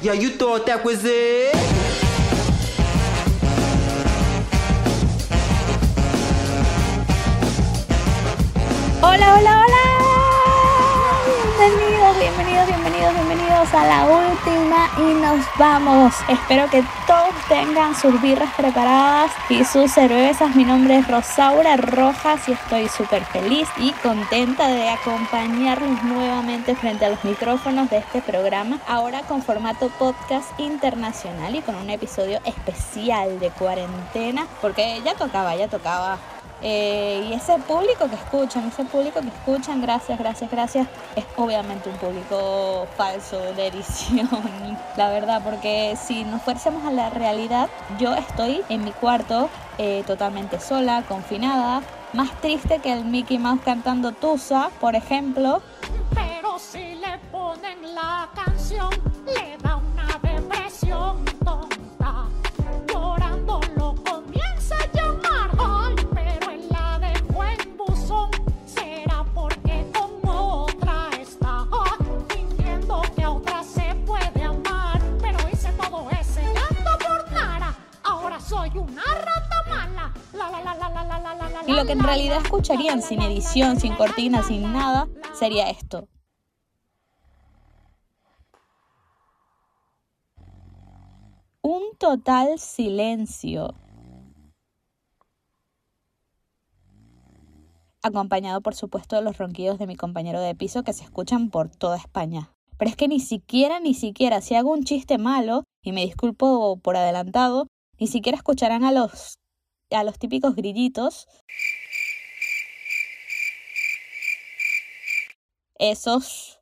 Yeah, you thought that was it? Hola, hola, hola. A la última y nos vamos. Espero que todos tengan sus birras preparadas y sus cervezas. Mi nombre es Rosaura Rojas y estoy súper feliz y contenta de acompañarlos nuevamente frente a los micrófonos de este programa. Ahora con formato podcast internacional y con un episodio especial de cuarentena porque ya tocaba, ya tocaba eh, y ese público que escuchan, ese público que escuchan, gracias, gracias, gracias, es obviamente un público falso de edición, la verdad, porque si nos fuésemos a la realidad, yo estoy en mi cuarto eh, totalmente sola, confinada, más triste que el Mickey Mouse cantando Tusa, por ejemplo. Pero si le ponen la canción, le da una depresión tonta. Y lo que en realidad escucharían sin edición, sin cortina, sin nada, sería esto. Un total silencio. Acompañado, por supuesto, de los ronquidos de mi compañero de piso que se escuchan por toda España. Pero es que ni siquiera, ni siquiera, si hago un chiste malo, y me disculpo por adelantado, ni siquiera escucharán a los, a los típicos grillitos. Esos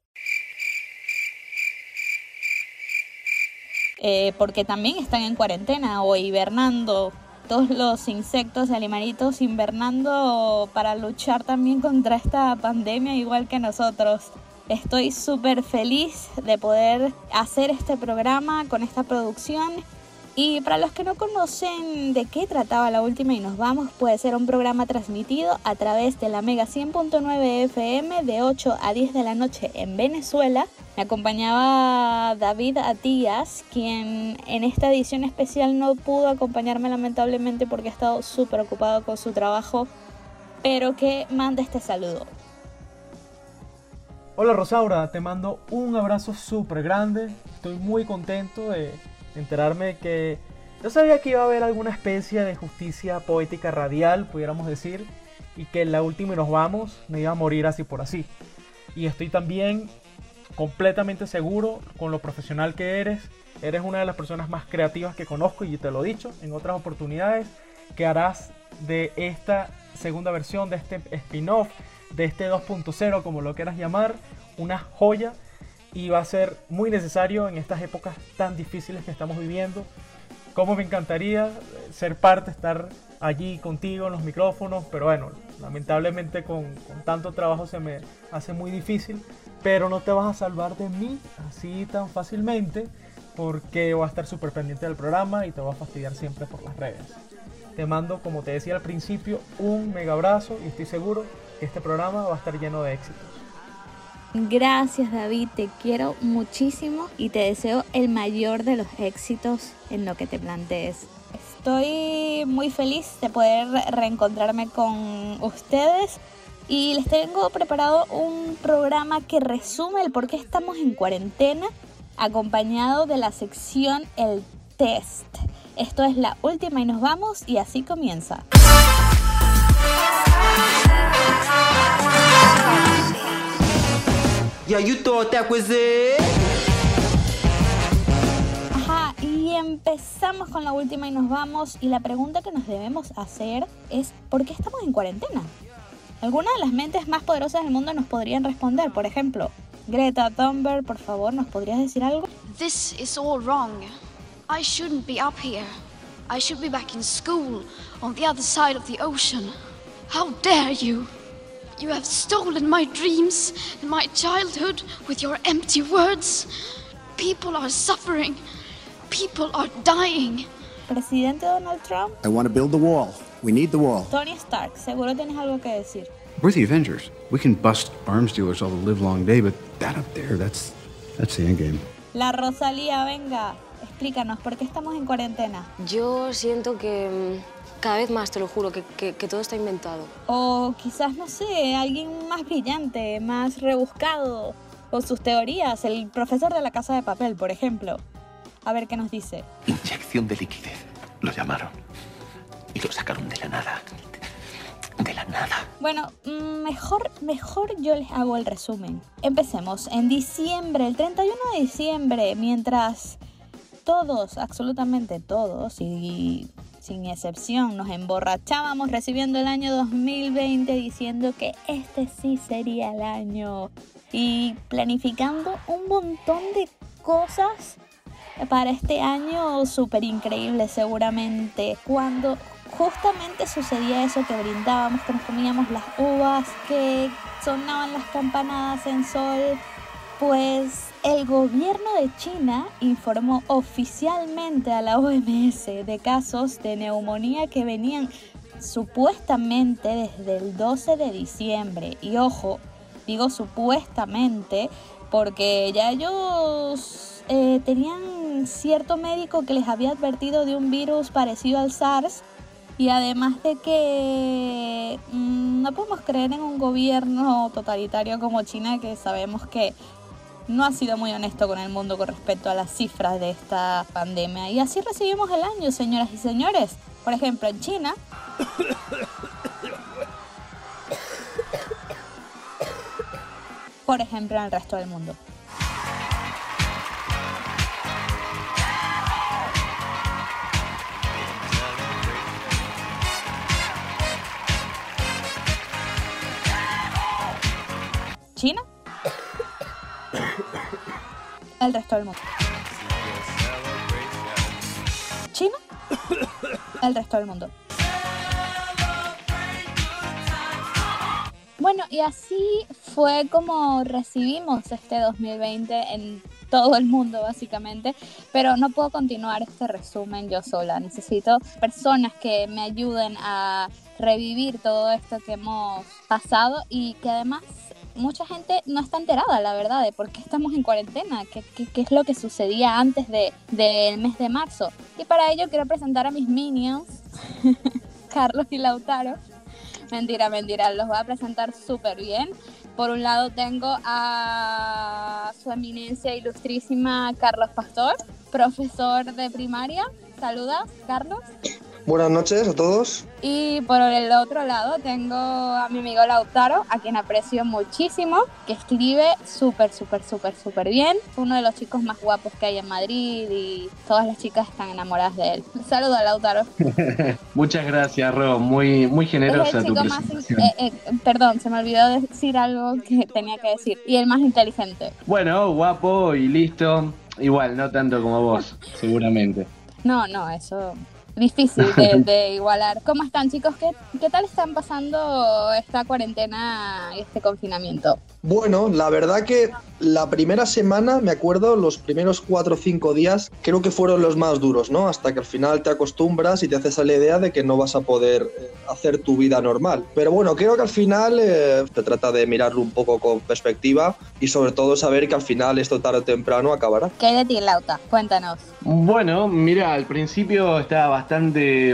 eh, porque también están en cuarentena o hibernando. Todos los insectos animalitos hibernando para luchar también contra esta pandemia igual que nosotros. Estoy súper feliz de poder hacer este programa con esta producción. Y para los que no conocen de qué trataba la última y nos vamos, puede ser un programa transmitido a través de la Mega 100.9 FM de 8 a 10 de la noche en Venezuela. Me acompañaba David Atías, quien en esta edición especial no pudo acompañarme lamentablemente porque ha estado súper ocupado con su trabajo, pero que manda este saludo. Hola Rosaura, te mando un abrazo súper grande. Estoy muy contento de enterarme que yo sabía que iba a haber alguna especie de justicia poética radial, pudiéramos decir, y que en la última y nos vamos me iba a morir así por así. Y estoy también completamente seguro con lo profesional que eres. Eres una de las personas más creativas que conozco y te lo he dicho en otras oportunidades, que harás de esta segunda versión, de este spin-off, de este 2.0, como lo quieras llamar, una joya y va a ser muy necesario en estas épocas tan difíciles que estamos viviendo. Como me encantaría ser parte, estar allí contigo en los micrófonos, pero bueno, lamentablemente con, con, tanto trabajo se me hace muy difícil, pero no te vas a salvar de mí así tan fácilmente porque voy a estar súper pendiente del programa y te voy a fastidiar siempre por las redes. Te mando, como te decía al principio, un mega abrazo y estoy seguro que este programa va a estar lleno de éxitos. Gracias David, te quiero muchísimo y te deseo el mayor de los éxitos en lo que te plantees. Estoy muy feliz de poder reencontrarme con ustedes y les tengo preparado un programa que resume el por qué estamos en cuarentena, acompañado de la sección El Test. Esto es la última y nos vamos y así comienza. Yeah, you thought that was it? Ajá, y empezamos con la última y nos vamos. Y la pregunta que nos debemos hacer es: ¿por qué estamos en cuarentena? Algunas de las mentes más poderosas del mundo nos podrían responder. Por ejemplo, Greta Thunberg, por favor, ¿nos podrías decir algo? This is all wrong. I shouldn't be up here. I should be back in school on the other side of the ocean. How dare you! You have stolen my dreams and my childhood with your empty words. People are suffering. People are dying. Presidente Donald Trump, I want to build the wall. We need the wall. Tony Stark, seguro tienes algo que decir. We're the Avengers. We can bust arms dealers all the live long day, but that up there, that's that's the end game. La Rosalía, venga, explícanos, ¿por qué estamos en cuarentena? Yo siento que mm, cada vez más, te lo juro, que, que- que todo está inventado. O quizás, no sé, alguien más brillante, más rebuscado, con sus teorías, el profesor de la casa de papel, por ejemplo. A ver qué nos dice. Inyección de liquidez, lo llamaron. Y lo sacaron de la nada. De la nada. Bueno, mm, mejor, mejor yo les hago el resumen. Empecemos. En diciembre, el 31 de diciembre, mientras todos, absolutamente todos, y sin excepción, nos emborrachábamos recibiendo el año 2020 diciendo que este sí sería el año y planificando un montón de cosas para este año súper increíble seguramente. Cuando justamente sucedía eso que brindábamos, que nos comíamos las uvas, que sonaban las campanadas en sol, pues el gobierno de China informó oficialmente a la OMS de casos de neumonía que venían supuestamente desde el 12 de diciembre. Y ojo, digo supuestamente porque ya ellos eh, tenían cierto médico que les había advertido de un virus parecido al SARS y además de que mm, no podemos creer en un gobierno totalitario como China que sabemos que no ha sido muy honesto con el mundo con respecto a las cifras de esta pandemia. Y así recibimos el año, señoras y señores. Por ejemplo, en China... Por ejemplo, en el resto del mundo. China. El resto del mundo. China. El resto del mundo. Bueno, y así fue como recibimos este 2020 en todo el mundo básicamente, pero no puedo continuar este resumen yo sola. Necesito personas que me ayuden a revivir todo esto que hemos pasado y que además mucha gente no está enterada, la verdad, de por qué estamos en cuarentena, qué, es lo que sucedía antes de- del mes de marzo. Y para ello quiero presentar a mis minions, Carlos y Lautaro. Mentira, mentira, los voy a presentar súper bien. Por un lado tengo a su eminencia ilustrísima Carlos Pastor, profesor de primaria. Saluda, Carlos. Buenas noches a todos. Y por el otro lado tengo a mi amigo Lautaro, a quien aprecio muchísimo, que escribe súper, súper, súper, súper bien. Uno de los chicos más guapos que hay en Madrid y todas las chicas están enamoradas de él. Saludos, Lautaro. Muchas gracias, Ro. Muy, muy Es generosa el tu chico más... eh, eh, perdón, se me olvidó decir algo que tenía que decir. Y el más inteligente. Bueno, guapo y listo. Igual, no tanto como vos, seguramente. No, no, eso difícil de, de igualar. ¿Cómo están chicos? ¿Qué, ¿Qué tal están pasando esta cuarentena y este confinamiento? Bueno, la verdad que la primera semana, me acuerdo, los primeros cuatro o cinco días, creo que fueron los más duros, ¿no? Hasta que al final te acostumbras y te haces a la idea de que no vas a poder eh, hacer tu vida normal. Pero bueno, creo que al final eh, se trata de mirarlo un poco con perspectiva y sobre todo saber que al final esto tarde o temprano acabará. ¿Qué hay de ti, Lauta? Cuéntanos. Bueno, mira, al principio estaba bastante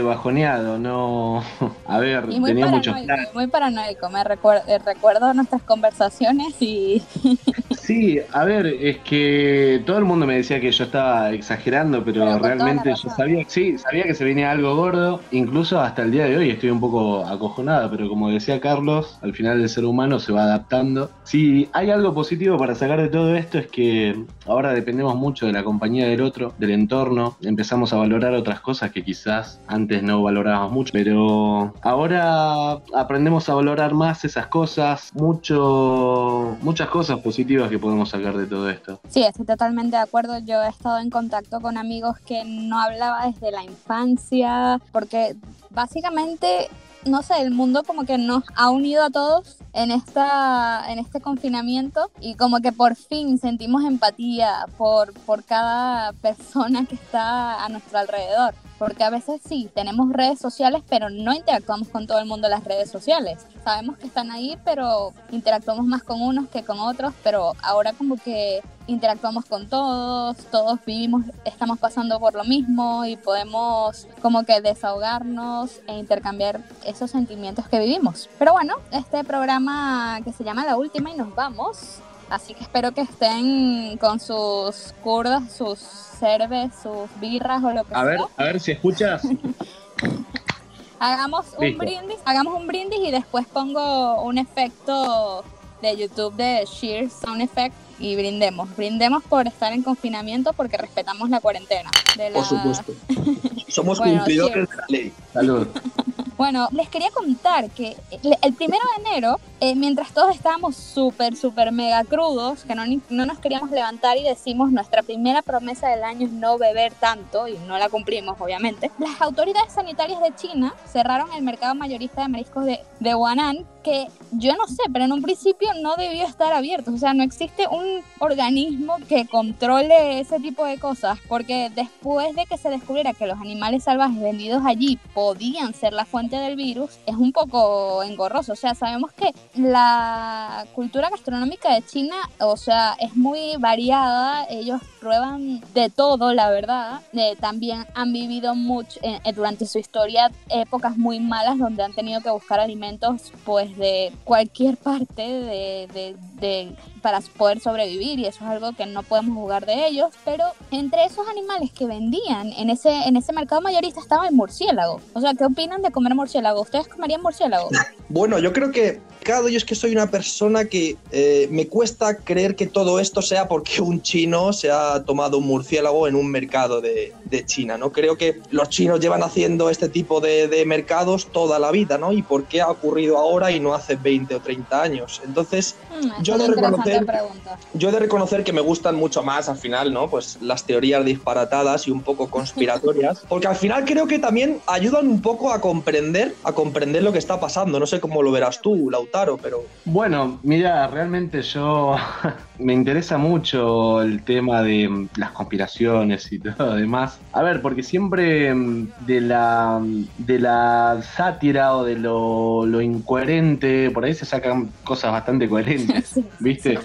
bajoneado, no... A ver, Y muy tenía muchos planes. muy paranoico. Me recuer- eh, recuerdo nuestras conversaciones y Sí, a ver, es que todo el mundo me decía que yo estaba exagerando, pero, realmente yo sabía, sí, sabía que se venía algo gordo, incluso hasta el día de hoy estoy un poco acojonada, pero como decía Carlos, al final el ser humano se va adaptando. Si hay algo positivo para sacar de todo esto es que ahora dependemos mucho de la compañía del otro, del entorno, empezamos a valorar otras cosas que quizás antes no valorábamos mucho, pero ahora aprendemos a valorar más esas cosas, mucho, muchas cosas positivas que podemos sacar de todo esto. sí, estoy totalmente de acuerdo. Yo he estado en contacto con amigos que no hablaba desde la infancia, porque básicamente, no sé, el mundo como que nos ha unido a todos en, esta, en este confinamiento y como que por fin sentimos empatía por, por cada persona que está a nuestro alrededor. Porque a veces sí, tenemos redes sociales, pero no interactuamos con todo el mundo en las redes sociales. Sabemos que están ahí, pero interactuamos más con unos que con otros, pero ahora como que interactuamos con todos, todos vivimos, estamos pasando por lo mismo y podemos como que desahogarnos e intercambiar esos sentimientos que vivimos. Pero bueno, este programa que se llama La Última y nos vamos, así que espero que estén con sus curdas, sus cerves, sus birras o lo que A sea. ver, a ver si escuchas. Hagamos un brindis, hagamos un brindis y después pongo un efecto de YouTube de Sheer Sound Effect y brindemos. Brindemos por estar en confinamiento porque respetamos la cuarentena. De la... Por supuesto. Somos Bueno, cumplidores de la ley. Salud. Bueno, les quería contar que el primero de enero, eh, mientras todos estábamos súper, súper mega crudos, que no, no nos queríamos levantar y decimos nuestra primera promesa del año es no beber tanto, y no la cumplimos, obviamente, las autoridades sanitarias de China cerraron el mercado mayorista de mariscos de, de que yo no sé, pero en un principio no debió estar abierto. O sea, no existe un organismo que controle ese tipo de cosas, porque después de que se descubriera que los animales salvajes vendidos allí podían ser la fuente del virus, es un poco engorroso. O sea, sabemos que la cultura gastronómica de China, o sea, es muy variada. Ellos prueban de todo, la verdad. Eh, también han vivido mucho eh, eh, durante su historia épocas muy malas donde han tenido que buscar alimentos, pues de cualquier parte de, de- de- para poder sobrevivir y eso es algo que no podemos jugar de ellos. Pero entre esos animales que vendían en ese en ese mercado mayorista estaba el murciélago. O sea, ¿qué opinan de comer murciélago? ¿Ustedes comerían murciélago? Bueno, yo creo que, yo es que soy una persona que eh, me cuesta creer que todo esto sea porque un chino se ha tomado un murciélago en un mercado de, de China, ¿no? Creo que los chinos llevan haciendo este tipo de, de mercados toda la vida, ¿no? ¿Y por qué ha ocurrido ahora y no hace 20 o 30 años? Entonces, Hmm, Yo de reconocer- yo he de reconocer que me gustan mucho más al final, ¿no? Pues las teorías disparatadas y un poco conspiratorias, porque al final creo que también ayudan un poco a comprender, a comprender lo que está pasando. No sé cómo lo verás tú, Lautaro, pero Bueno, mira, realmente yo me interesa mucho el tema de mm, las conspiraciones y todo lo demás. A ver, porque siempre mm, de la, de la sátira o de lo, lo incoherente, por ahí se sacan cosas bastante coherentes, ¿viste?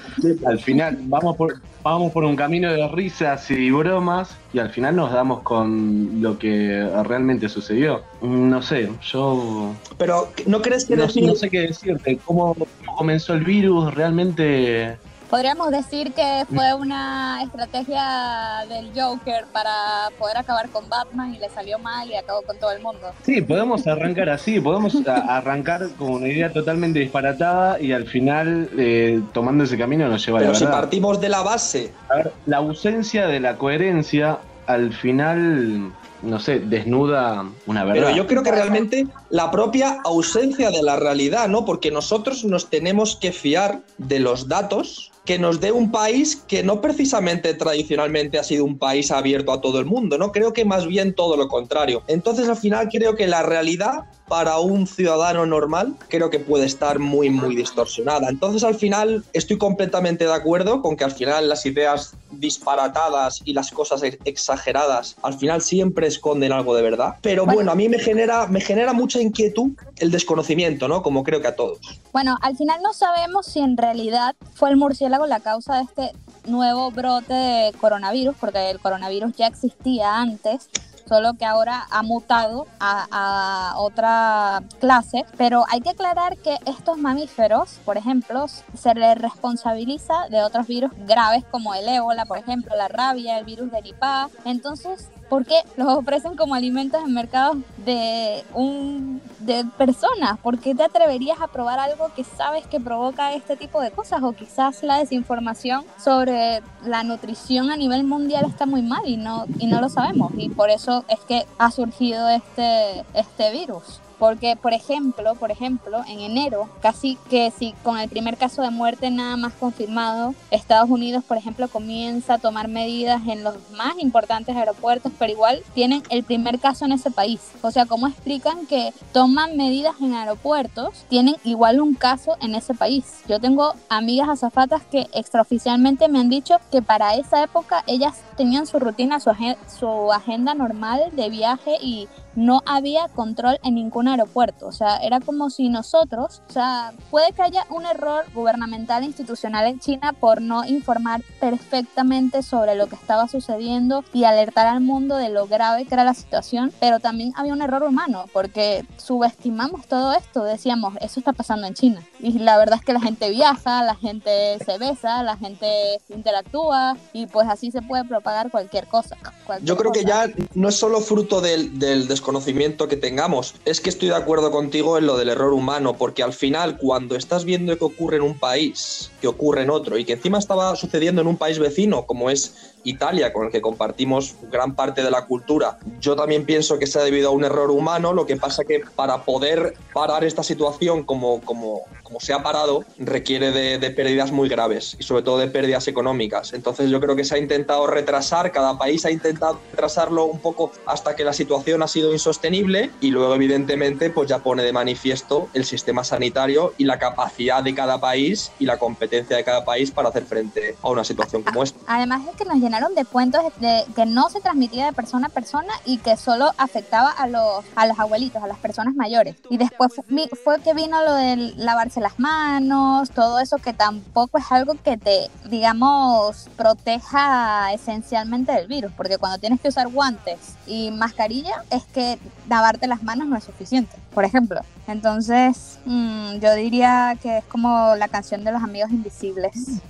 Al final vamos por, vamos por un camino de risas y bromas y al final nos damos con lo que realmente sucedió. No sé, yo Pero ¿no crees que no, decir- no sé qué decirte. ¿Cómo comenzó el virus? Realmente. Podríamos decir que fue una estrategia del Joker para poder acabar con Batman y le salió mal y acabó con todo el mundo. Sí, podemos arrancar así. Podemos arrancar con una idea totalmente disparatada y al final, eh, tomando ese camino, nos lleva a la Pero si verdad. partimos de la base, A ver, la ausencia de la coherencia al final, no sé, desnuda una verdad. pero yo creo que realmente la propia ausencia de la realidad, ¿no? Porque nosotros nos tenemos que fiar de los datos que nos dé un país que no precisamente tradicionalmente ha sido un país abierto a todo el mundo, ¿no? Creo que más bien todo lo contrario. Entonces al final creo que la realidad para un ciudadano normal creo que puede estar muy muy distorsionada. Entonces al final estoy completamente de acuerdo con que al final las ideas disparatadas y las cosas ex- exageradas al final siempre esconden algo de verdad. Pero bueno, a mí me genera me genera mucha inquietud el desconocimiento, ¿no? Como creo que a todos. Bueno, al final no sabemos si en realidad fue el murciélago la causa de este nuevo brote de coronavirus, porque el coronavirus ya existía antes, solo que ahora ha mutado a, otra clase. Pero hay que aclarar que estos mamíferos, por ejemplo, se les responsabiliza de otros virus graves como el ébola, por ejemplo, la rabia, el virus de Nipah. Entonces, ¿por qué los ofrecen como alimentos en mercados de un de personas? ¿Por qué te atreverías a probar algo que sabes que provoca este tipo de cosas? O quizás la desinformación sobre la nutrición a nivel mundial está muy mal y no y no lo sabemos y por eso es que ha surgido este este virus. Porque, por ejemplo, por ejemplo, en enero, casi que si con el primer caso de muerte nada más confirmado, Estados Unidos, por ejemplo, comienza a tomar medidas en los más importantes aeropuertos, pero igual tienen el primer caso en ese país. O sea, ¿cómo explican que toman medidas en aeropuertos? Tienen igual un caso en ese país. Yo tengo amigas azafatas que extraoficialmente me han dicho que para esa época ellas tenían su rutina, su, agen- su agenda normal de viaje y no había control en ningún aeropuerto. O sea, era como si nosotros, o sea, puede que haya un error gubernamental institucional en China por no informar perfectamente sobre lo que estaba sucediendo y alertar al mundo de lo grave que era la situación, pero también había un error humano porque subestimamos todo esto, decíamos, eso está pasando en China. Y la verdad es que la gente viaja, la gente se besa, la gente interactúa y pues así se puede propagar cualquier cosa. cualquier Yo creo que ya no es solo fruto del, del desconocimiento que tengamos, es que estoy de acuerdo contigo en lo del error humano, porque al final cuando estás viendo que ocurre en un país, que ocurre en otro, y que encima estaba sucediendo en un país vecino, como es Italia, con el que compartimos gran parte de la cultura, yo también pienso que se ha debido a un error humano, lo que pasa que para poder parar esta situación como, como, se ha parado, requiere de, de pérdidas muy graves, y sobre todo de pérdidas económicas. Entonces yo creo que se ha intentado retrasar, cada país ha intentado retrasarlo un poco hasta que la situación ha sido insostenible y luego evidentemente pues ya pone de manifiesto el sistema sanitario y la capacidad de cada país y la competencia de cada país para hacer frente a una situación como esta. Además es que nos llenaron de cuentos de que no se transmitía de persona a persona y que solo afectaba a los, a los abuelitos, a las personas mayores. Y después fu- mi- fue que vino lo de lavarse las manos, todo eso que tampoco es algo que te, digamos, proteja esencialmente del virus, porque cuando tienes que usar guantes y mascarilla es que lavarte las manos no es suficiente, por ejemplo. Entonces, mm, yo diría que es como la canción de los amigos invisibles.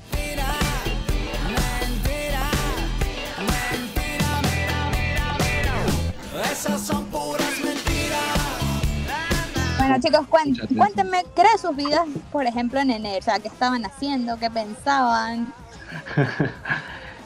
Esas son puras mentiras. Bueno chicos, cuéntenme qué era sus vidas, por ejemplo, en enero. O sea, qué estaban haciendo, qué pensaban.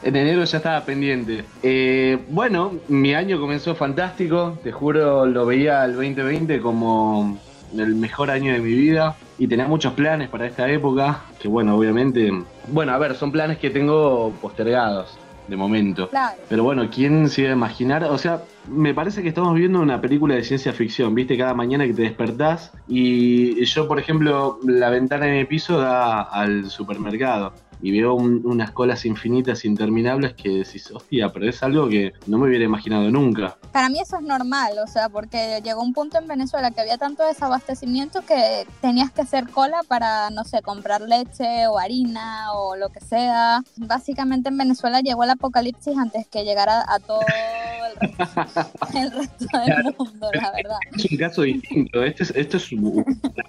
En enero ya estaba pendiente. Eh, bueno, mi año comenzó fantástico. Te juro, lo veía el 2020 como el mejor año de mi vida. Y tenía muchos planes para esta época. Que bueno, obviamente. Bueno, a ver, son planes que tengo postergados de momento. Claro. Pero bueno, ¿quién se iba a imaginar? O sea, me parece que estamos viendo una película de ciencia ficción, ¿viste? Cada mañana que te despertás y yo, por ejemplo, la ventana de mi piso da al supermercado y veo un- unas colas infinitas, interminables que decís, hostia, pero es algo que no me hubiera imaginado nunca. Para mí eso es normal, o sea, porque llegó un punto en Venezuela que había tanto desabastecimiento que tenías que hacer cola para, no sé, comprar leche o harina o lo que sea. Básicamente en Venezuela llegó el apocalipsis antes que llegara a todo el resto, el resto del mundo, la verdad. Es un caso distinto, este es, esto es un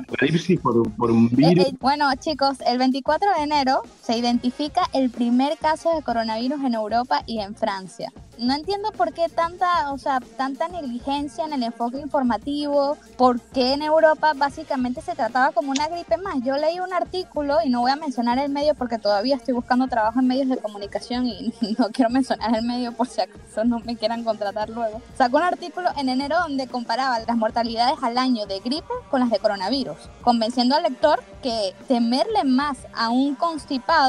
apocalipsis por, por un Eh, virus. eh, bueno, chicos, el 24 de enero se identifica el primer caso de coronavirus en Europa y en Francia. No entiendo por qué tanta, o sea, tanta negligencia en el enfoque informativo, por qué en Europa básicamente se trataba como una gripe más. Yo leí un artículo y no voy a mencionar el medio porque todavía estoy buscando trabajo en medios de comunicación y no quiero mencionar el medio por si acaso no me quieran contratar luego. Sacó un artículo en enero donde comparaba las mortalidades al año de gripe con las de coronavirus, convenciendo al lector que temerle más a un constipado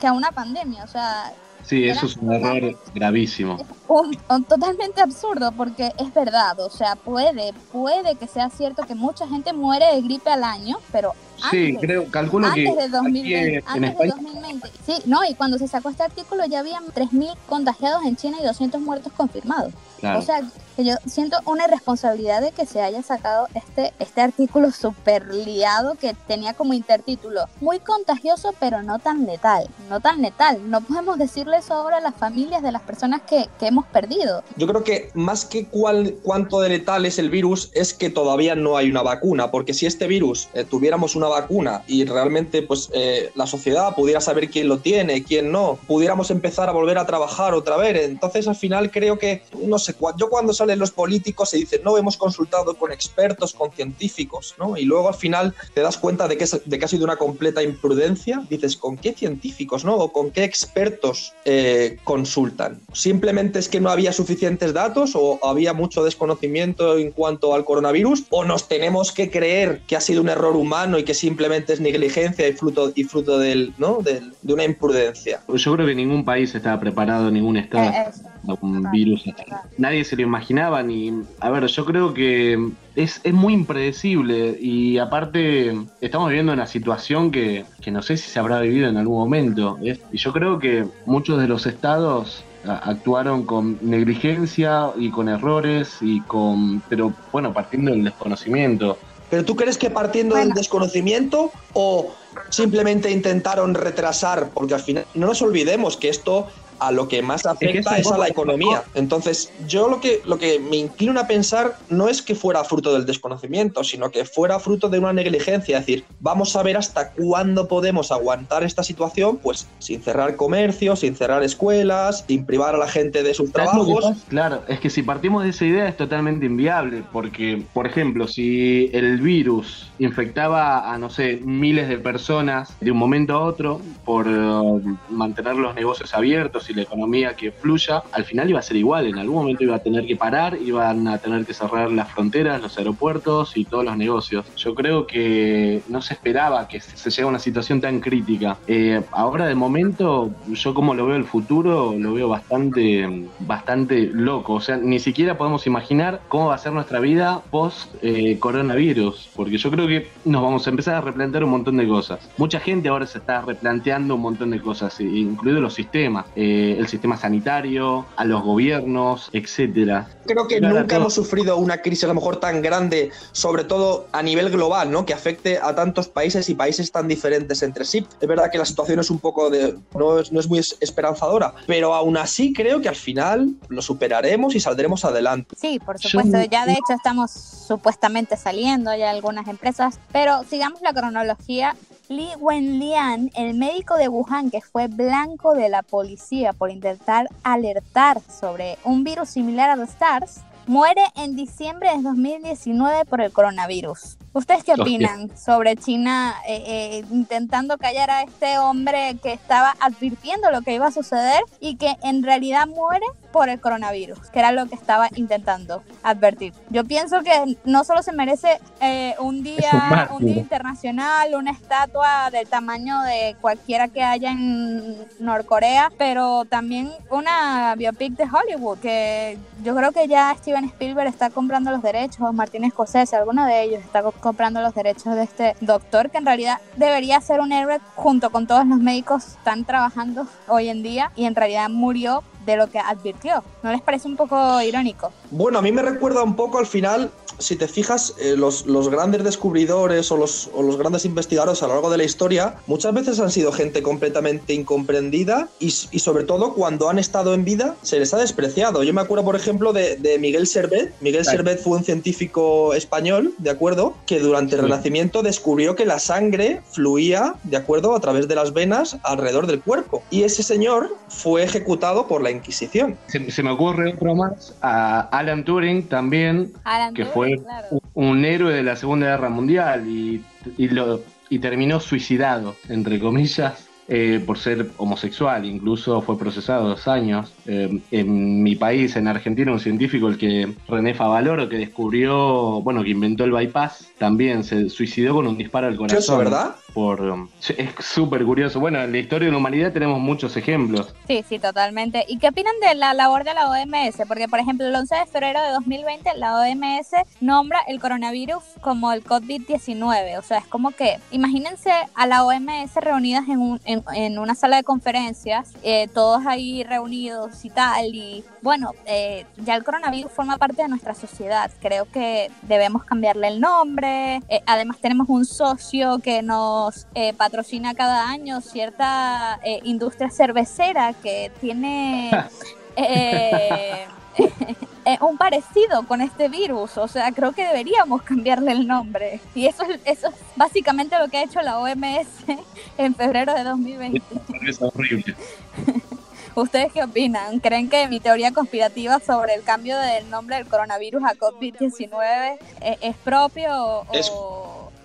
que a una pandemia. O sea, Sí, eso es un error gravísimo. un- un totalmente absurdo porque es verdad, o sea, puede, puede que sea cierto que mucha gente muere de gripe al año, pero Sí, antes, creo, calculo antes que de aquí 2020, en antes de España 2020. Sí, no, y cuando se sacó este artículo ya habían 3.000 contagiados en China y 200 muertos confirmados. Claro. O sea, yo siento una irresponsabilidad de que se haya sacado este, este artículo súper liado que tenía como intertítulo muy contagioso pero no tan letal, no tan letal. No podemos decirle eso ahora a las familias de las personas que, que hemos perdido. Yo creo que más que cuál, cuánto de letal es el virus, es que todavía no hay una vacuna, porque si este virus eh, tuviéramos una vacuna y realmente pues eh, la sociedad pudiera saber quién lo tiene, quién no, pudiéramos empezar a volver a trabajar otra vez. Entonces al final creo que, no sé, yo cuando salen los políticos se dicen, no, hemos consultado con expertos, con científicos, ¿no? Y luego al final te das cuenta de que, es- de que ha sido una completa imprudencia. Dices, ¿con qué científicos, no? O con qué expertos eh, consultan. Simplemente es que no había suficientes datos o había mucho desconocimiento en cuanto al coronavirus o nos tenemos que creer que ha sido un error humano y que simplemente es negligencia y fruto, y fruto del, ¿no? del- de una imprudencia. Yo creo que ningún país estaba preparado, ningún estado, a un virus. Nadie se lo imaginaba ni... A ver, yo creo que es, es muy impredecible y aparte estamos viviendo una situación que, que no sé si se habrá vivido en algún momento. Es- y yo creo que muchos de los estados actuaron con negligencia y con errores y con... Pero bueno, partiendo del desconocimiento. ¿Pero tú crees que partiendo del desconocimiento o simplemente intentaron retrasar? Porque al final no nos olvidemos que esto a lo que más afecta es a la economía. Entonces, yo lo que, lo que me inclino a pensar no es que fuera fruto del desconocimiento, sino que fuera fruto de una negligencia. Es decir, vamos a ver hasta cuándo podemos aguantar esta situación, pues sin cerrar comercios, sin cerrar escuelas, sin privar a la gente de sus ¿Sabes lo que trabajos. Claro, es que si partimos de esa idea es totalmente inviable, porque, por ejemplo, si el virus infectaba a, no sé, miles de personas de un momento a otro por eh, mantener los negocios abiertos y la economía que fluya, al final iba a ser igual, en algún momento iba a tener que parar, iban a tener que cerrar las fronteras, los aeropuertos y todos los negocios. Yo creo que no se esperaba que se llegue a una situación tan crítica. Eh, ahora de momento, yo como lo veo el futuro, lo veo bastante, bastante loco. O sea, ni siquiera podemos imaginar cómo va a ser nuestra vida post eh, coronavirus, porque yo creo que nos vamos a empezar a replantear un montón de cosas. Mucha gente ahora se está replanteando un montón de cosas, incluidos los sistemas, eh, el sistema sanitario, a los gobiernos, etcétera. Creo que nunca todo. hemos sufrido una crisis a lo mejor tan grande, sobre todo a nivel global, ¿no? Que afecte a tantos países y países tan diferentes entre sí. Es verdad que la situación es un poco de. no es, no es muy es- esperanzadora, pero aún así creo que al final lo superaremos y saldremos adelante. Sí, por supuesto. Ya de hecho estamos supuestamente saliendo ya algunas empresas, pero sigamos la cronología. Li Wenlian, el médico de Wuhan que fue blanco de la policía por intentar alertar sobre un virus similar al SARS, muere en diciembre de 2019 por el coronavirus. ¿Ustedes qué Hostia. opinan sobre China eh, eh, intentando callar a este hombre que estaba advirtiendo lo que iba a suceder y que en realidad muere por el coronavirus, que era lo que estaba intentando advertir? Yo pienso que no solo se merece eh, un día, un día internacional, una estatua del tamaño de cualquiera que haya en Norcorea, pero también una biopic de Hollywood, que yo creo que ya Steven Spielberg está comprando los derechos, Martin Scorsese, alguno de ellos está co- comprando los derechos de este doctor, que en realidad debería ser un héroe junto con todos los médicos que están trabajando hoy en día y en realidad murió de lo que advirtió. ¿No les parece un poco irónico? Bueno, a mí me recuerda un poco al final, si te fijas, eh, los, los grandes descubridores o los, o los grandes investigadores a lo largo de la historia muchas veces han sido gente completamente incomprendida y, y sobre todo cuando han estado en vida se les ha despreciado. Yo me acuerdo, por ejemplo, de, de Miguel Servet. Miguel Claro. Servet fue un científico español, ¿de acuerdo? Que durante el Sí. Renacimiento descubrió que la sangre fluía, ¿de acuerdo? A través de las venas alrededor del cuerpo. Y ese señor fue ejecutado por la Inquisición. Se, se me ocurre otro más, a Alan Turing también, Alan que Turing, claro. un- un héroe de la Segunda Guerra Mundial y, y, lo, y terminó suicidado, entre comillas, eh, por ser homosexual. Incluso fue procesado dos años. Eh, en mi país, en Argentina, un científico, el que René Favaloro, que descubrió, bueno, que inventó el bypass, también se suicidó con un disparo al corazón. eso, verdad? Por, um, es súper curioso. Bueno, en la historia de la humanidad tenemos muchos ejemplos. Sí, sí, totalmente. ¿Y qué opinan de la labor de la OMS? Porque, por ejemplo, el 11 de febrero de 2020 la OMS nombra el coronavirus como el COVID-19. O sea, es como que, imagínense a la OMS reunidas en, un- en, en una sala de conferencias, eh, todos ahí reunidos y tal. Y bueno, eh, ya el coronavirus forma parte de nuestra sociedad. Creo que debemos cambiarle el nombre. Eh, además, tenemos un socio que nos eh, patrocina cada año cierta eh, industria cervecera que tiene... eh, eh, un parecido con este virus. O sea, creo que deberíamos cambiarle el nombre. Y eso es, eso es básicamente lo que ha hecho la OMS en febrero de 2020. Es horrible. ¿Ustedes qué opinan? ¿Creen que mi teoría conspirativa sobre el cambio del nombre del coronavirus a COVID-19 es, es propio o, Es-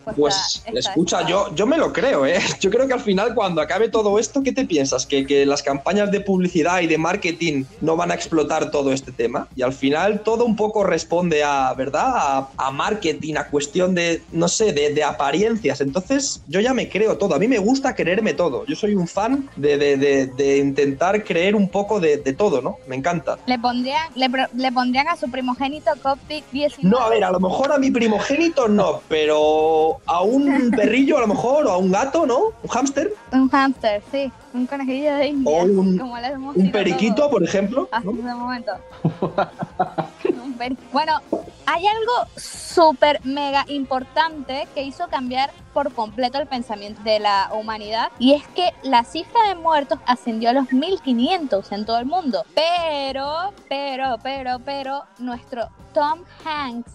pues, Pues está- está escucha, yo, yo me lo creo, ¿eh? Yo creo que al final cuando acabe todo esto, ¿qué te piensas? ¿Que, que las campañas de publicidad y de marketing no van a explotar todo este tema? Y al final todo un poco responde a, ¿verdad? A, a marketing, a cuestión de, no sé, de, de apariencias. Entonces yo ya me creo todo. A mí me gusta creerme todo. Yo soy un fan de, de- de- intentar creer un poco de, de todo, ¿no? Me encanta. ¿Le pondrían, le, le pondrían a su primogénito COVID-19? No, a ver, a lo mejor a mi primogénito no, pero a un perrillo a lo mejor, o a un gato, ¿no? Un hámster, Un hámster, sí. Un conejillo de India. O un- como un periquito, todos por ejemplo. Hasta ese momento. Bueno, hay algo súper mega importante que hizo cambiar por completo el pensamiento de la humanidad y es que la cifra de muertos ascendió a los 1500 en todo el mundo. Pero, pero, pero, pero, nuestro Tom Hanks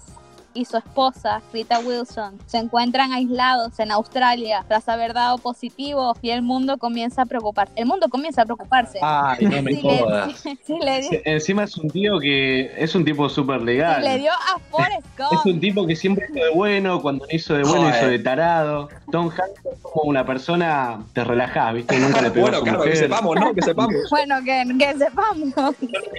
y su esposa, Rita Wilson, se encuentran aislados en Australia tras haber dado positivo y el mundo comienza a preocuparse. El mundo comienza a preocuparse. Ay, no me Si le- jodas. si- si le Encima es un tío que es un tipo súper legal. le dio a Forrest Es Gump. un tipo que siempre hizo de bueno, cuando no hizo de bueno Joder. hizo de tarado. Tom Hanks es como una persona, te relajás, ¿viste? Nunca le pegó a Bueno, su claro, que mujer. sepamos, ¿no? Que sepamos. Bueno, que, que sepamos.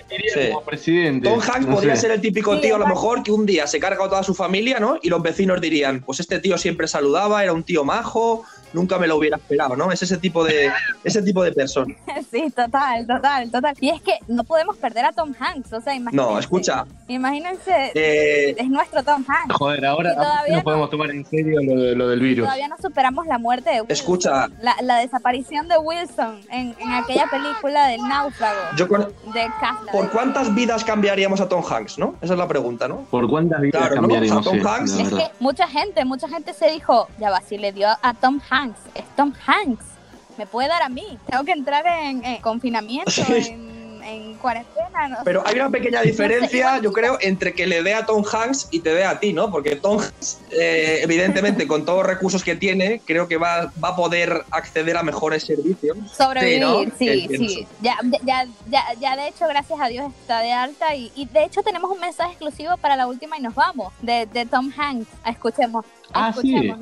Sí. Como presidente. Tom Hanks no podría sé. ser el típico Sí, tío, a lo mejor, que un día se carga a toda su familia, ¿no? Y los vecinos dirían, pues este tío siempre saludaba, era un tío majo, nunca me lo hubiera esperado, ¿no? Es ese tipo de, ese tipo de persona. Sí, total, total, total. Y es que no podemos perder a Tom Hanks. O sea, imagínense. No, escucha, Imagínense. eh, Es nuestro Tom Hanks. Joder, ahora no no- podemos tomar en serio lo, de- lo del virus. Todavía no superamos la muerte de Wilson. Escucha. La, la desaparición de Wilson en, en aquella película del náufrago yo con- de. ¿por cuántas vidas cambiaríamos a Tom Hanks, no? Esa es la pregunta, ¿no? ¿Por cuántas vidas Claro, ¿no? cambiaríamos? O sea, Tom Sí, Hanks- Es que mucha gente, mucha gente se dijo, ya va, si le dio a Tom Hanks, es Tom Hanks, me puede dar a mí, tengo que entrar en, en confinamiento, Sí. en, en cuarentena, no Pero hay una pequeña diferencia, yo creo, entre que le dé a Tom Hanks y te dé a ti, ¿no? Porque Tom Hanks, eh, evidentemente, con todos los recursos que tiene, creo que va, va a poder acceder a mejores servicios. sobrevivir, sí, sí. Ya, ya, ya, ya de hecho, gracias a Dios está de alta y, y de hecho tenemos un mensaje exclusivo para la última y nos vamos, de, de Tom Hanks. Escuchemos, Ah, sí.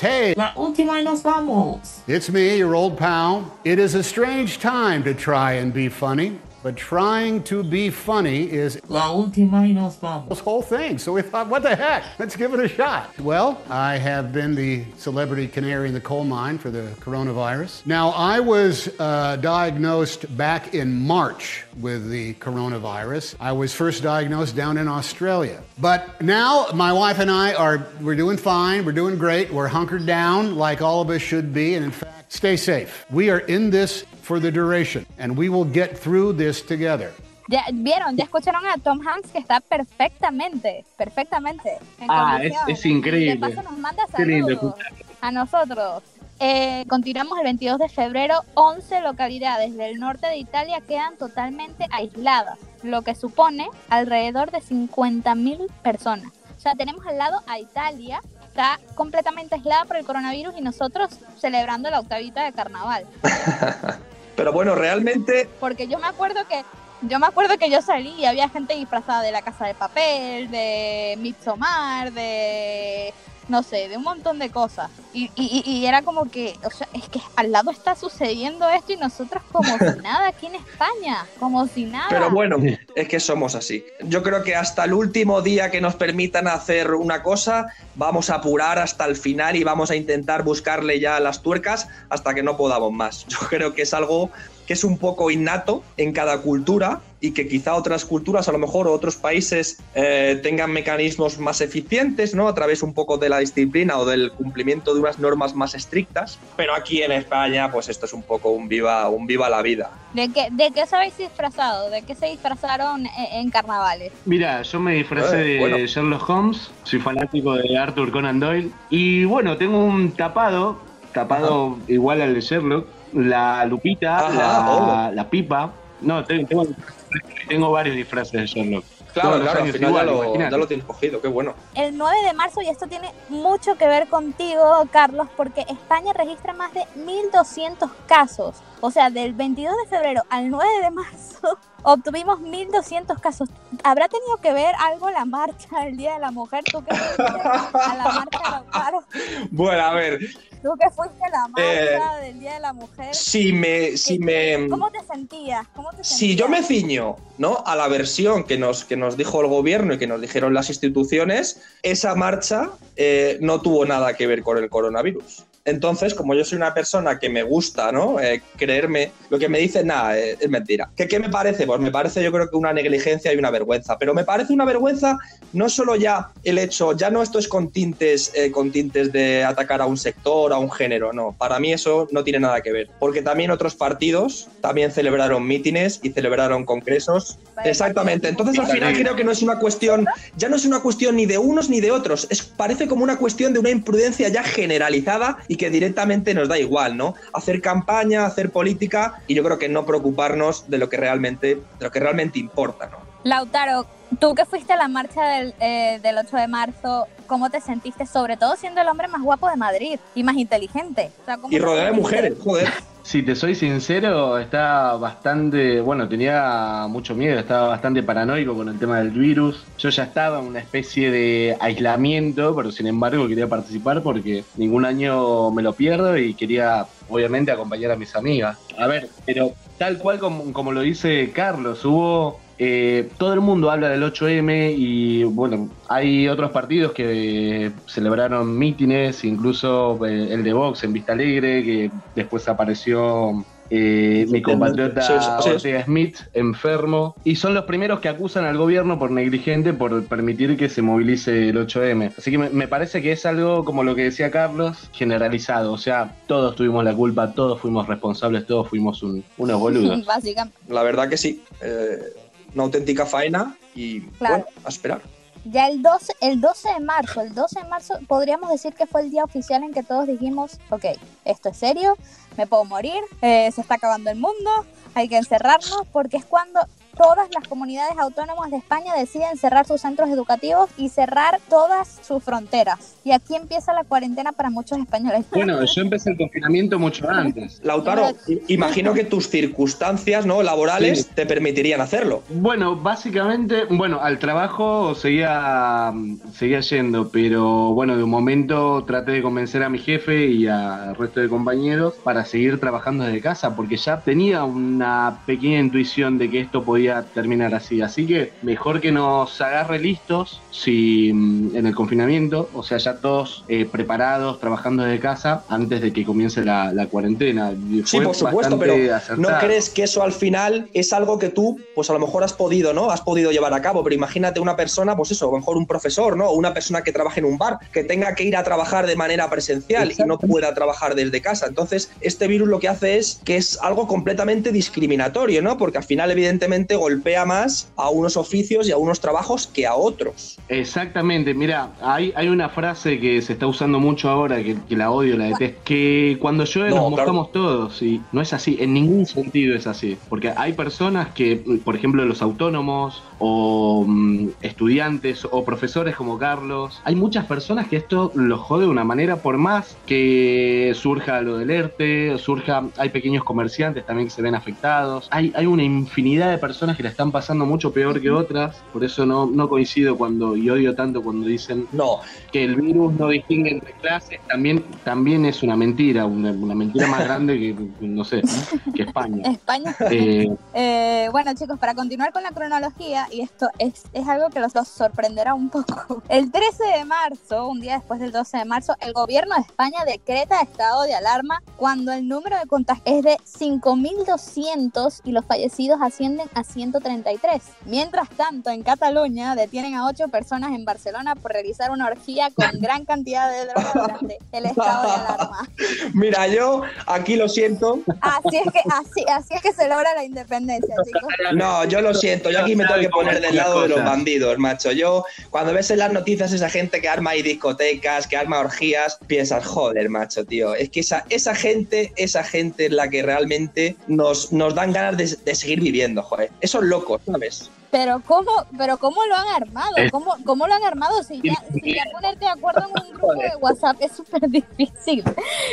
Hey, La última y nos vamos. it's me, your old pal. It is a strange time to try and be funny, but trying to be funny is La última y nos vamos. this whole thing. So we thought, what the heck? Let's give it a shot. Well, I have been the celebrity canary in the coal mine for the coronavirus. Now, I was uh, diagnosed back in March with the coronavirus. I was first diagnosed down in Australia. But now my wife and I are we're doing fine, we're doing great. We're hunkered down like all of us should be and in fact, stay safe. We are in this for the duration and we will get through this together. Ya vieron, ya escucharon a Tom Hanks que está perfectamente, perfectamente. En Ah, es- es increíble. De paso nos manda saludos a nosotros. Eh, continuamos el 22 de febrero. 11 localidades del norte de Italia quedan totalmente aisladas, lo que supone alrededor de 50.000 personas. O sea, tenemos al lado a Italia, está completamente aislada por el coronavirus y nosotros celebrando la octavita de carnaval. Pero bueno, realmente Porque yo me acuerdo que yo me acuerdo que yo salí y había gente disfrazada de la casa de papel, de Midsommar, de no sé, de un montón de cosas. Y, y, y era como que, o sea, es que al lado está sucediendo esto y nosotros como si nada aquí en España, como si nada. Pero bueno, es que somos así. Yo creo que hasta el último día que nos permitan hacer una cosa, vamos a apurar hasta el final y vamos a intentar buscarle ya las tuercas hasta que no podamos más. Yo creo que es algo que es un poco innato en cada cultura y que quizá otras culturas, a lo mejor otros países, eh, tengan mecanismos más eficientes, ¿no? A través un poco de la disciplina o del cumplimiento de unas normas más estrictas. Pero aquí en España, pues esto es un poco un viva, un viva la vida. ¿De qué, ¿De qué os habéis disfrazado? ¿De qué se disfrazaron en, en carnavales? Mira, yo me disfracé Eh, de bueno. Sherlock Holmes, soy fanático de Arthur Conan Doyle. Y bueno, tengo un tapado, tapado igual al de Sherlock, la lupita, Ajá, la, oh. la pipa. No, tengo, tengo- Tengo varios disfraces de Sherlock. Claro, claro, al final igual, ya, lo, ya lo tienes cogido, qué bueno. El 9 de marzo, y esto tiene mucho que ver contigo, Carlos, porque España registra más de 1.200 casos. O sea, del 22 de febrero al 9 de marzo obtuvimos 1.200 casos. ¿Habrá tenido que ver algo la marcha del Día de la Mujer? ¿Tú que fuiste a la marcha Lautaro? Bueno, a ver, ¿Tú que fuiste a la Eh, marcha del Día de la Mujer? si me, si me, ¿Cómo te sentías? ¿Cómo te si yo me ciño, ¿no? A la versión que nos, que nos dijo el gobierno y que nos dijeron las instituciones, esa marcha eh, no tuvo nada que ver con el coronavirus. Entonces, como yo soy una persona que me gusta, ¿no? Eh, creerme, lo que me dicen, nada, eh, es mentira. ¿Qué, ¿Qué me parece? Pues me parece yo creo que una negligencia y una vergüenza. Pero me parece una vergüenza no solo ya el hecho, ya no esto es con tintes, eh, con tintes de atacar a un sector, a un género, no. Para mí eso no tiene nada que ver. Porque también otros partidos también celebraron mítines y celebraron congresos. Exactamente. Entonces al final creo que no es una cuestión, ya no es una cuestión ni de unos ni de otros. Es, parece como una cuestión de una imprudencia ya generalizada y que directamente nos da igual, ¿no? Hacer campaña, hacer política y yo creo que no preocuparnos de lo que realmente, de lo que realmente importa, ¿no? Lautaro, tú que fuiste a la marcha del, eh, del 8 de marzo, ¿cómo te sentiste? Sobre todo siendo el hombre más guapo de Madrid y más inteligente. O sea, ¿cómo Y rodeado de mujeres, joder. Si te soy sincero, estaba bastante, bueno, tenía mucho miedo, estaba bastante paranoico con el tema del virus. Yo ya estaba en una especie de aislamiento, pero sin embargo quería participar porque ningún año me lo pierdo y quería, obviamente, acompañar a mis amigas. A ver, pero tal cual como, como lo dice Carlos, hubo... eh, todo el mundo habla del 8M y bueno, hay otros partidos que celebraron mítines, incluso eh, el de Vox en Vista Alegre, que después apareció eh, mi compatriota Sí, sí, sí. Ortega Smith enfermo, y son los primeros que acusan al gobierno por negligente por permitir que se movilice el 8M. Así que me, me parece que es algo como lo que decía Carlos, generalizado, o sea, todos tuvimos la culpa, todos fuimos responsables, todos fuimos un- unos boludos. Básicamente. La verdad que sí. Eh, una auténtica faena y Claro. bueno, a esperar. Ya el 12, el 12 de marzo, el 12 de marzo podríamos decir que fue el día oficial en que todos dijimos, ok, esto es serio, me puedo morir, eh, se está acabando el mundo, hay que encerrarnos, porque es cuando todas las comunidades autónomas de España deciden cerrar sus centros educativos y cerrar todas sus fronteras. Y aquí empieza la cuarentena para muchos españoles. Bueno, yo empecé el confinamiento mucho antes. Lautaro, imagino que tus circunstancias ¿no? laborales Sí. te permitirían hacerlo. Bueno, básicamente, bueno, al trabajo seguía, seguía yendo, pero bueno, de un momento traté de convencer a mi jefe y al resto de compañeros para seguir trabajando desde casa, porque ya tenía una pequeña intuición de que esto podía terminar así. Así que mejor que nos agarre listos si mm, en el confinamiento, o sea, ya todos eh, preparados, trabajando desde casa, antes de que comience la, la cuarentena. Sí, por supuesto, pero ¿no crees que eso al final es algo que tú, pues a lo mejor has podido, ¿no? Has podido llevar a cabo, pero imagínate una persona, pues eso, a lo mejor un profesor, ¿no? O una persona que trabaje en un bar, que tenga que ir a trabajar de manera presencial y no pueda trabajar desde casa. Entonces, este virus lo que hace es que es algo completamente discriminatorio, ¿no? Porque al final, evidentemente, golpea más a unos oficios y a unos trabajos que a otros. Exactamente, mira, hay, hay una frase que se está usando mucho ahora, que, que la odio, la detesto, que cuando llueve No, nos claro. mojamos todos, y no es así, en ningún sentido es así, porque hay personas que, por ejemplo, los autónomos o mm, estudiantes o profesores como Carlos, hay muchas personas que esto los jode de una manera, por más que surja lo del ERTE, surja, hay pequeños comerciantes también que se ven afectados, hay, hay una infinidad de personas que la están pasando mucho peor que otras, por eso no, no coincido cuando, y odio tanto cuando dicen No, que el virus no distingue entre clases, también, también es una mentira, una, una mentira más grande que, no sé, que España. España. Eh, Eh, bueno, chicos, para continuar con la cronología, y esto es, es algo que los dos sorprenderá un poco. El 13 de marzo, un día después del 12 de marzo, el gobierno de España decreta estado de alarma cuando el número de contagios es de 5.200 y los fallecidos ascienden a 133. Mientras tanto, en Cataluña detienen a 8 personas en Barcelona por realizar una orgía con gran cantidad de droga durante el estado de alarma. mira, yo aquí lo siento. Así es que, así, así es que se logra la independencia, chicos. No, yo lo siento, yo aquí me tengo que poner del lado de los bandidos, macho. Yo, cuando ves en las noticias esa gente que arma ahí discotecas, que arma orgías, piensas, joder, macho, tío. Es que esa, esa gente, esa gente es la que realmente nos, nos dan ganas de, de seguir viviendo, joder. Esos locos, ¿sabes? Pero cómo, pero cómo lo han armado, Es- cómo, cómo lo han armado si ya, si ya ponerte de acuerdo en un grupo de WhatsApp es súper difícil,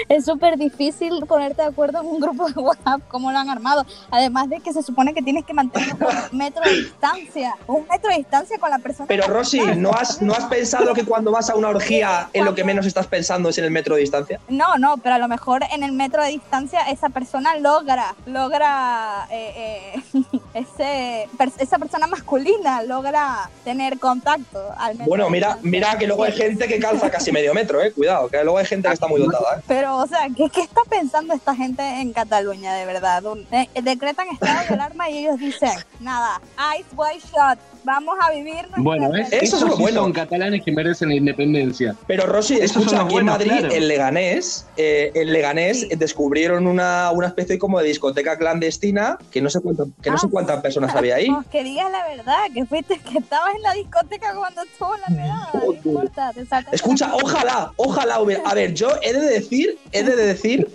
es súper difícil ponerte de acuerdo en un grupo de WhatsApp, cómo lo han armado, además de que se supone que tienes que mantener un metro de distancia, un metro de distancia con la persona. Pero Rosy. ¿no has, ¿no has pensado que cuando vas a una orgía en lo que menos estás pensando es en el metro de distancia? No, no, pero a lo mejor en el metro de distancia esa persona logra, logra, eh, eh, ese, per- esa persona masculina logra tener contacto al metro Bueno, mira, mira que luego hay gente que calza casi medio metro, eh. Cuidado, que luego hay gente que está muy dotada, eh. Pero, o sea, ¿qué, qué está pensando esta gente en Cataluña, de verdad? Eh, decretan estado de alarma y ellos dicen, nada, ice white shot, vamos a vivir Bueno, ¿ves? realidad". Eso es lo sí bueno. son catalanes que merecen la independencia. Pero Rosy, escucha, aquí en buenos, Madrid, claro. en Leganés, eh, en Leganés descubrieron una, una especie como de discoteca clandestina que no sé cuántas, que no sé Ah, cuántas personas había ahí. Pues que digas la verdad, que fuiste, que estabas en la discoteca cuando estuvo la redada, no importa, te saltas Escucha, ojalá, ojalá. A ver, yo he de decir, he de decir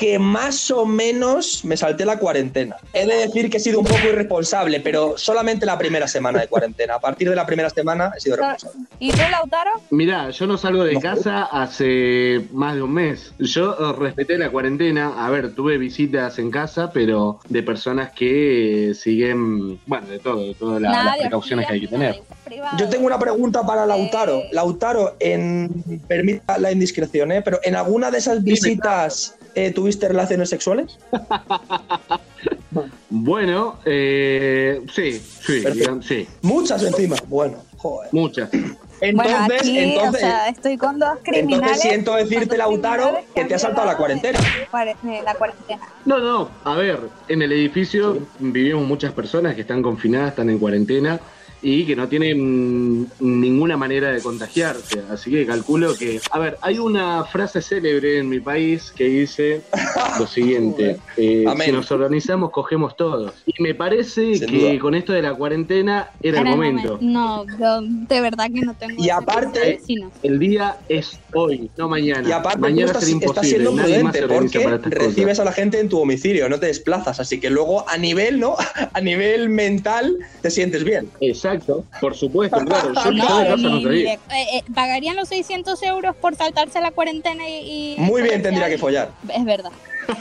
que más o menos me salté la cuarentena. He de decir que he sido un poco irresponsable, pero solamente la primera semana de cuarentena. A partir de la primera semana he sido responsable. ¿Y tú, Lautaro? Mirá, yo no salgo de casa hace más de un mes. Yo eh, respeté la cuarentena. A ver, tuve visitas en casa, pero de personas que siguen, bueno, de todo, de todas la- las precauciones que hay que tener. Yo tengo una pregunta para Lautaro. Lautaro, en permita la indiscreción, ¿eh? pero en alguna de esas visitas eh, tuviste relaciones sexuales? Bueno, eh, sí, sí, digamos, sí, Muchas encima. Bueno, joder. muchas. Entonces, bueno, aquí, entonces, o sea, estoy con dos criminales. entonces siento decirte, Lautaro, que han te ha saltado la cuarentena. la cuarentena. No, no, a ver, en el edificio vivimos muchas personas que están confinadas, están en cuarentena y que no tienen ninguna manera de contagiarse. Así que calculo que, a ver, hay una frase célebre en mi país que dice lo siguiente, eh, si nos organizamos cogemos todos. Y me parece Sin que duda. con esto de la cuarentena era el momento. No, de verdad que no tengo. Y aparte-. El día es hoy, no mañana. Y aparte, mañana estás, será estás imposible. siendo Nadie más se prudente porque cosas. recibes a la gente en tu domicilio, no te desplazas. Así que luego, a nivel, ¿no? A nivel mental, te sientes bien. Exacto, por supuesto, claro. Yo, No, de casa ni- no salí. eh, eh, ¿Pagarían los 600 euros por saltarse la cuarentena y...? y- Muy bien tendría que follar. Es verdad.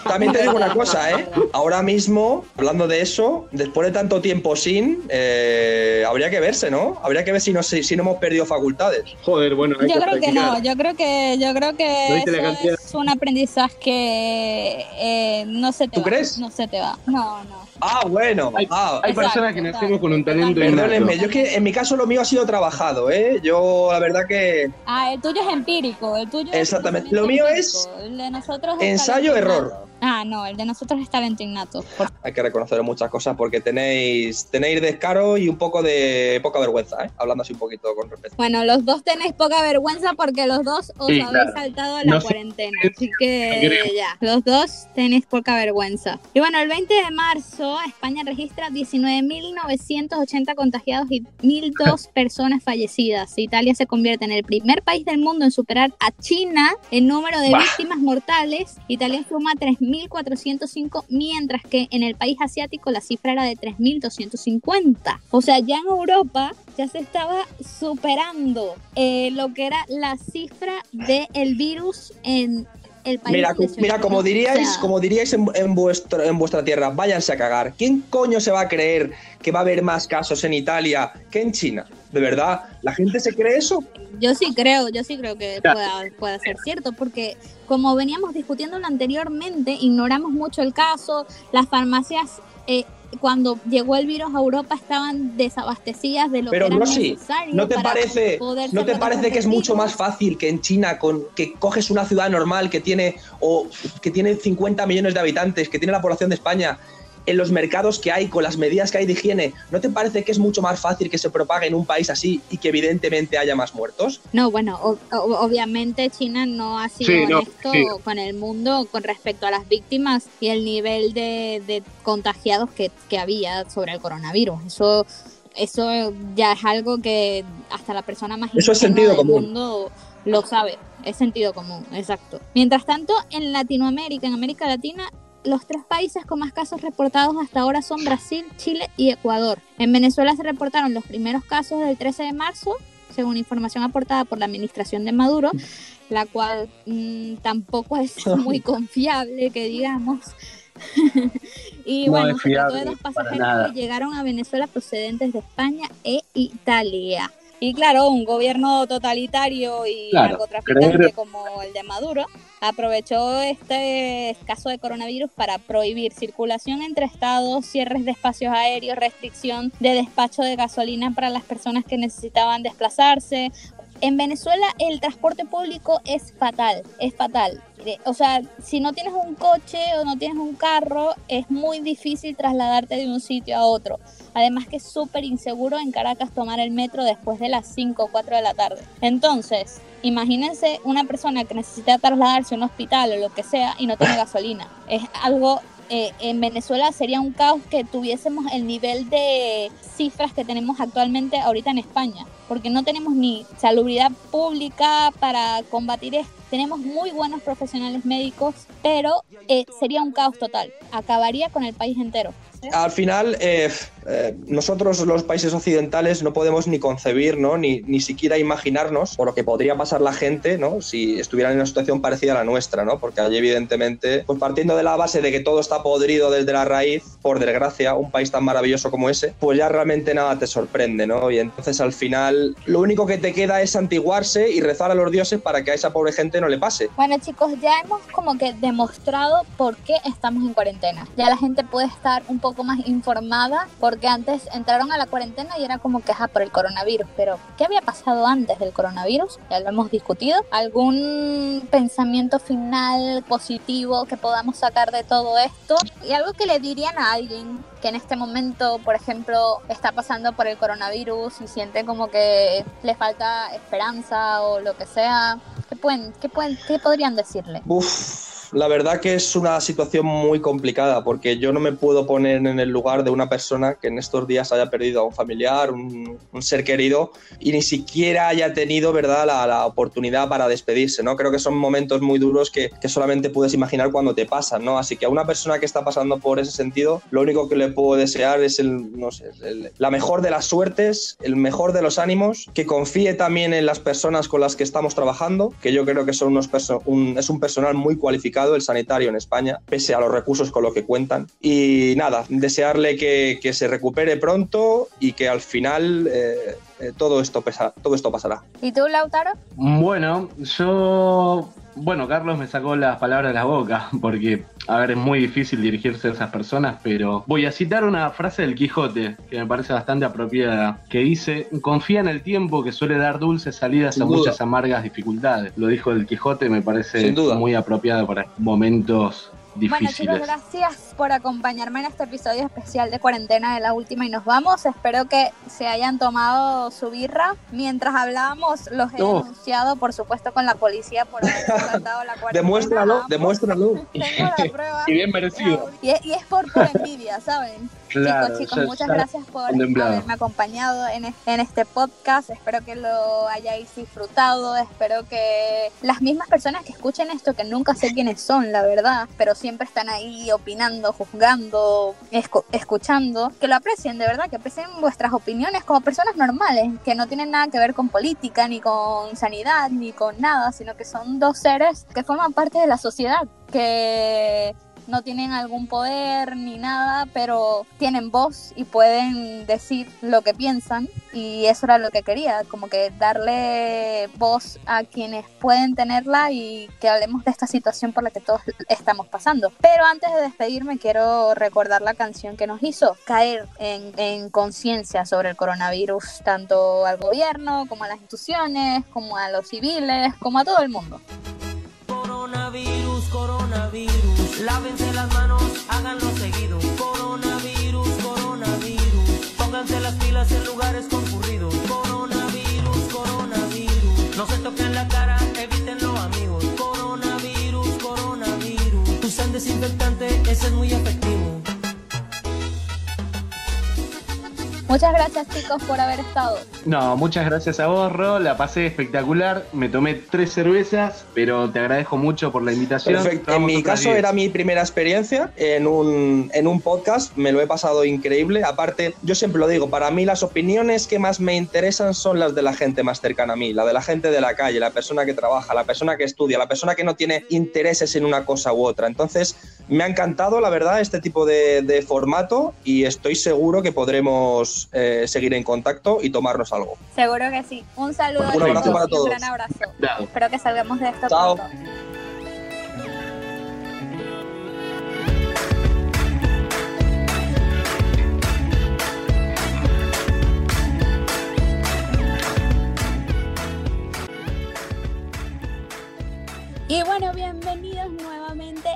También te digo una cosa, ¿eh? Ahora mismo, hablando de eso, después de tanto tiempo sin, eh, habría que verse, ¿no? Habría que ver si no, si, si no hemos perdido facultades. Joder, bueno, hay Yo que creo que practicar. no, yo creo que yo creo ¿No que eso es un aprendizaje que eh, no se te ¿Tú va. crees? No se te va. No, no. Ah, bueno. Hay, Ah, hay personas que nacemos con un talento perdónenme, yo es que en mi caso lo mío ha sido trabajado, ¿eh? Yo, la verdad que Ah, el tuyo es empírico, el tuyo es Exactamente. talento Lo mío es el de nosotros es ensayo, talento error. innato. Ah, no, el de nosotros es talento innato. Por- hay que reconocer muchas cosas porque tenéis, tenéis descaro y un poco de poca vergüenza, ¿eh? Hablando así un poquito con respeto. Bueno, los dos tenéis poca vergüenza porque los dos os Sí, habéis claro. saltado la No sé. cuarentena. Así que ya, los dos tenéis poca vergüenza. Y bueno, el 20 de marzo España registra 19.980 contagiados y 1.002 personas fallecidas. Italia se convierte en el primer país del mundo en superar a China en número de Bah. víctimas mortales. Italia suma 3.405, mientras que en el país asiático la cifra era de 3.250. O sea, ya en Europa ya se estaba superando eh, lo que era la cifra del virus en el país. Mira, mira como diríais, O sea, como diríais en, en vuestro, en vuestra tierra, váyanse a cagar. ¿Quién coño se va a creer que va a haber más casos en Italia que en China? ¿De verdad? ¿La gente se cree eso? Yo sí creo, yo sí creo que pueda, pueda ser cierto, porque como veníamos discutiendo anteriormente, ignoramos mucho el caso, las farmacias eh, cuando llegó el virus a Europa estaban desabastecidas de lo Pero que era Rosy, necesario ¿no te para parece, ¿no te parece que es mucho más fácil que en China, con que coges una ciudad normal que tiene, o, que tiene 50 millones de habitantes, que tiene la población de España, en los mercados que hay, con las medidas que hay de higiene, ¿no te parece que es mucho más fácil que se propague en un país así y que evidentemente haya más muertos? No, bueno, o- o- obviamente China no ha sido Sí, no, honesto sí. con el mundo con respecto a las víctimas y el nivel de, de contagiados que, que había sobre el coronavirus. Eso, eso ya es algo que hasta la persona más Eso es ingenua sentido del común. mundo lo sabe. Es sentido común, exacto. Mientras tanto, en Latinoamérica, en América Latina, los tres países con más casos reportados hasta ahora son Brasil, Chile y Ecuador. En Venezuela se reportaron los primeros casos del 13 de marzo, según información aportada por la administración de Maduro, la cual mm, tampoco es muy confiable, que digamos. y No bueno, se trató de para pasajeros que llegaron a Venezuela procedentes de España e Italia. Y claro, un gobierno totalitario y Claro, narcotraficante creer- como el de Maduro aprovechó este caso de coronavirus para prohibir circulación entre estados, cierres de espacios aéreos, restricción de despacho de gasolina para las personas que necesitaban desplazarse. En Venezuela el transporte público es fatal, es fatal. O sea, si no tienes un coche o no tienes un carro, es muy difícil trasladarte de un sitio a otro. Además que es súper inseguro en Caracas tomar el metro después de las 5 o 4 de la tarde. Entonces, imagínense una persona que necesita trasladarse a un hospital o lo que sea y no tiene gasolina. Es algo... eh, en Venezuela sería un caos que tuviésemos el nivel de cifras que tenemos actualmente ahorita en España, porque no tenemos ni salubridad pública para combatir esto. Tenemos muy buenos profesionales médicos, pero eh, sería un caos total. Acabaría con el país entero. Al final, eh, eh, nosotros los países occidentales no podemos ni concebir, ¿no? Ni, ni siquiera imaginarnos por lo que podría pasar la gente, ¿no? Si estuvieran en una situación parecida a la nuestra, ¿no? Porque allí, evidentemente, pues partiendo de la base de que todo está podrido desde la raíz, por desgracia, un país tan maravilloso como ese, pues ya realmente nada te sorprende, ¿no? Y entonces al final, lo único que te queda es antiguarse y rezar a los dioses para que a esa pobre gente no le pase. Bueno chicos, ya hemos como que demostrado por qué estamos en cuarentena. Ya la gente puede estar un poco más informada porque antes entraron a la cuarentena y era como que ajá por el coronavirus. Pero ¿qué había pasado antes del coronavirus? Ya lo hemos discutido. ¿Algún pensamiento final positivo que podamos sacar de todo esto? Y algo que le dirían a alguien que en este momento, por ejemplo, está pasando por el coronavirus y siente como que le falta esperanza o lo que sea. ¿Qué, pueden, qué, pueden, qué podrían decirle? Uf, la verdad que es una situación muy complicada porque yo no me puedo poner en el lugar de una persona que en estos días haya perdido a un familiar, un, un ser querido y ni siquiera haya tenido ¿verdad? La, la oportunidad para despedirse. ¿no? Creo que son momentos muy duros que, que solamente puedes imaginar cuando te pasan. ¿no? Así que a una persona que está pasando por ese sentido, lo único que le puedo desear es el, no sé, el- la mejor de las suertes, el mejor de los ánimos, que confíe también en las personas con las que estamos trabajando, que yo creo que son unos perso- un- es un personal muy cualificado, el sanitario en España, pese a los recursos con los que cuentan. Y nada, desearle que, que se recupere pronto y que al final eh, eh, todo, esto pesa- todo esto pasará. ¿Y tú, Lautaro? Bueno, yo. Bueno, Carlos me sacó las palabras de la boca, porque, a ver, es muy difícil dirigirse a esas personas, pero voy a citar una frase del Quijote, que me parece bastante apropiada, que dice, confía en el tiempo que suele dar dulces salidas Sin a duda. muchas amargas dificultades. Lo dijo el Quijote, me parece muy apropiado para momentos Bueno difíciles. chicos, gracias por acompañarme en este episodio especial de cuarentena de la última y nos vamos. Espero que se hayan tomado su birra. Mientras hablábamos, los he No. denunciado, por supuesto, con la policía por haber saltado la cuarentena. Demuéstralo, demuéstralo. Tengo la prueba. y bien merecido. Y es, y es por, por envidia, ¿saben? Claro, chicos, chicos, muchas gracias por contemplado. haberme acompañado en, en este podcast. Espero que lo hayáis disfrutado. Espero que las mismas personas que escuchen esto, que nunca sé quiénes son, la verdad, pero siempre están ahí opinando, juzgando, escu- escuchando, que lo aprecien, de verdad, que aprecien vuestras opiniones como personas normales, que no tienen nada que ver con política, ni con sanidad, ni con nada, sino que son dos seres que forman parte de la sociedad, que no tienen algún poder ni nada, pero tienen voz y pueden decir lo que piensan y eso era lo que quería, como que darle voz a quienes pueden tenerla y que hablemos de esta situación por la que todos estamos pasando. Pero antes de despedirme quiero recordar la canción que nos hizo caer en, en conciencia sobre el coronavirus, tanto al gobierno como a las instituciones, como a los civiles, como a todo el mundo. Coronavirus, coronavirus, lávense las manos, háganlo seguido. Coronavirus, coronavirus, pónganse las pilas en lugares concurridos. Coronavirus, coronavirus, no se toquen la cara, evítenlo amigos. Coronavirus, coronavirus, usan desinfectante, ese es muy Muchas gracias chicos por haber estado. No, muchas gracias a vos, Ro. La pasé espectacular. Me tomé tres cervezas, pero te agradezco mucho por la invitación. Perfecto. En mi caso diez. era mi primera experiencia en un, en un podcast, me lo he pasado increíble. Aparte, yo siempre lo digo, para mí las opiniones que más me interesan son las de la gente más cercana a mí, la de la gente de la calle, la persona que trabaja, la persona que estudia, la persona que no tiene intereses en una cosa u otra. Entonces, me ha encantado, la verdad, este tipo de, de formato y estoy seguro que podremos eh, seguir en contacto y tomarnos algo. Seguro que sí. Un saludo Un abrazo para y un todos. gran abrazo. Chao. Espero que salgamos de esto Chao. pronto. Y bueno, bienvenidos nuevamente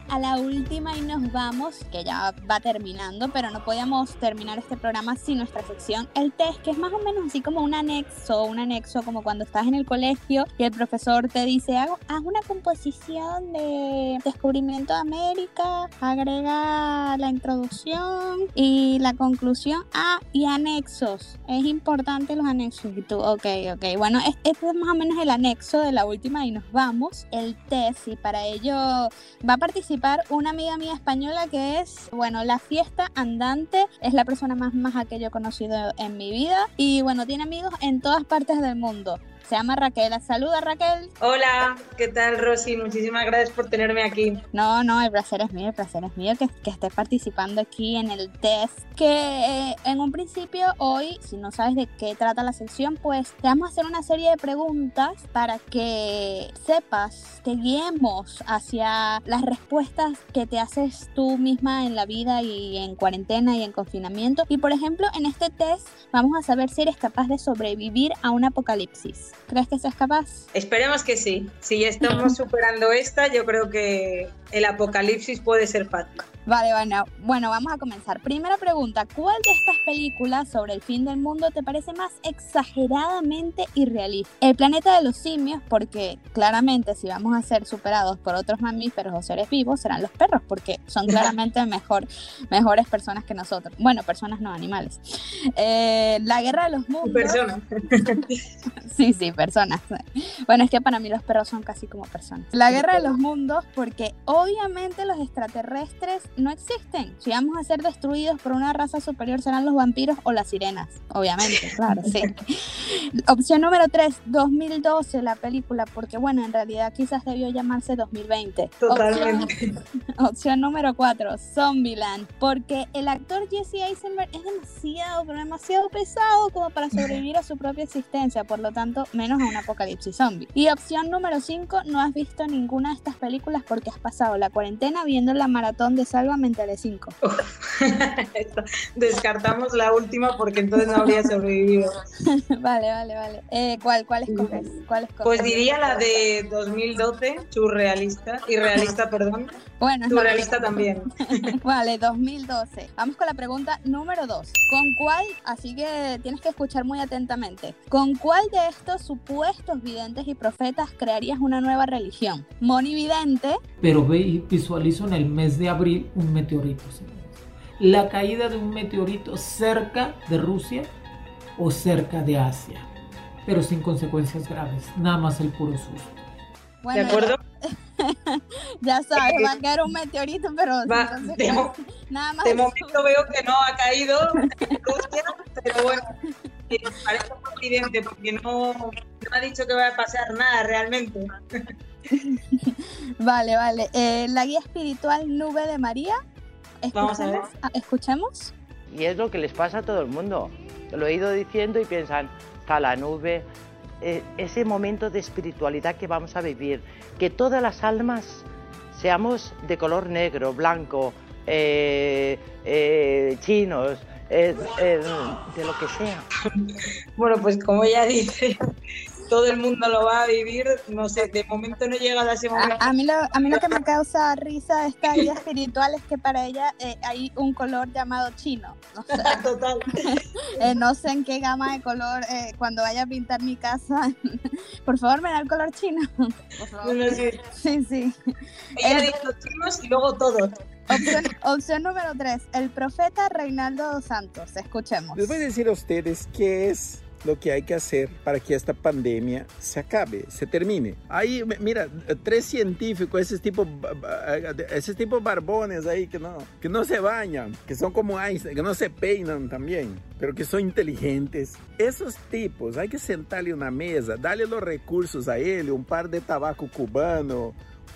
a la última y nos vamos, que ya va terminando, pero no podíamos terminar este programa sin nuestra sección El Test, que es más o menos así como un anexo, un anexo como cuando estás en el colegio y el profesor te dice, "Hago- haz una composición de descubrimiento de América, agrega la introducción y la conclusión, ah, y anexos. Es importante los anexos. Y tú, ok, ok. Bueno, es- este es más o menos el anexo de la última y nos vamos. El test, y para ello va a participar una amiga mía española que es, bueno, la fiesta andante. Es la persona más maja que yo he conocido en mi vida. Y bueno, tiene amigos en todas partes del mundo. Se llama Raquel. Saluda Raquel. Hola, ¿qué tal Rosy? Muchísimas gracias por tenerme aquí. No, no, el placer es mío, el placer es mío que, que estés participando aquí en el test. Que eh, en un principio hoy, si no sabes de qué trata la sección, pues te vamos a hacer una serie de preguntas para que sepas, te guiemos hacia las respuestas que te haces tú misma en la vida y en cuarentena y en confinamiento. Y por ejemplo, en este test vamos a saber si eres capaz de sobrevivir a un apocalipsis. ¿Crees que seas capaz? Esperemos que sí. Si ya estamos superando esta, yo creo que el apocalipsis puede ser fácil. Vale, bueno, bueno, vamos a comenzar. Primera pregunta, ¿cuál de estas películas sobre el fin del mundo te parece más exageradamente irrealista? El planeta de los simios, porque claramente si vamos a ser superados por otros mamíferos o seres vivos, serán los perros, porque son claramente mejor, mejores personas que nosotros. Bueno, personas no, animales. Eh, la guerra de los mundos. Personas. Sí, sí, personas. Bueno, es que para mí los perros son casi como personas. La guerra de los mundos, porque obviamente los extraterrestres no existen. Si vamos a ser destruidos por una raza superior, serán los vampiros o las sirenas. Obviamente, claro, sí. Opción número 3, 2012, la película, porque bueno, en realidad quizás debió llamarse 2020. Totalmente. Opción, opción número 4, Zombieland, porque el actor Jesse Eisenberg es demasiado, pero demasiado pesado como para sobrevivir a su propia existencia, por lo tanto, menos a un apocalipsis zombie. Y opción número 5, no has visto ninguna de estas películas porque has pasado la cuarentena viendo la maratón de Sálvame en Telecinco. Descartamos la última porque entonces no habría sobrevivido. vale, vale, vale. Eh, ¿cuál, ¿Cuál escoges? ¿Cuál escoges? Pues diría la de 2012, surrealista, irrealista, perdón. Bueno, Surrealista también. Vale, 2012. Vamos con la pregunta número 2. ¿Con cuál, así que tienes que escuchar muy atentamente, ¿con cuál de estos supuestos videntes y profetas crearías una nueva religión? ¿Monividente? Pero ve y visualizo en el mes de abril un meteorito. señores. La caída de un meteorito cerca de Rusia o cerca de Asia. Pero sin consecuencias graves. Nada más el puro susto. Bueno, ¿De acuerdo? Ya sabes, va a caer un meteorito, pero Va, de, nada más. de momento veo que no ha caído Rusia, pero bueno, parece un accidente porque no, no ha dicho que va a pasar nada realmente. Vale, vale. Eh, la guía espiritual Nube de María. Vamos a ver. ¿Escuchemos? Ah. Y es lo que les pasa a todo el mundo. Lo he ido diciendo y piensan, está la nube, eh, ese momento de espiritualidad que vamos a vivir, que todas las almas seamos de color negro, blanco, eh, eh, chinos, de lo que sea. Bueno, pues como ella dice, todo el mundo lo va a vivir, no sé, de momento no llega a ese momento. A, a mí lo, a mí lo que me causa risa de esta guía espiritual es que para ella eh, hay un color llamado chino. O sea, Total. eh, no sé en qué gama de color, eh, cuando vaya a pintar mi casa, por favor me da el color chino. Por favor. No, no, sí. Sí, sí. Ella los chinos y luego todos. Opción, opción número 3, el profeta Reinaldo dos Santos. Escuchemos. Les voy a decir a ustedes qué es lo que hay que hacer para que esta pandemia se acabe, se termine. Ahí, mira, tres científicos, esos tipos, esos tipos barbones ahí que no, que no se bañan, que son como Einstein, que no se peinan también, pero que son inteligentes. Esos tipos, hay que sentarle una mesa, darle los recursos a él, un par de tabaco cubano,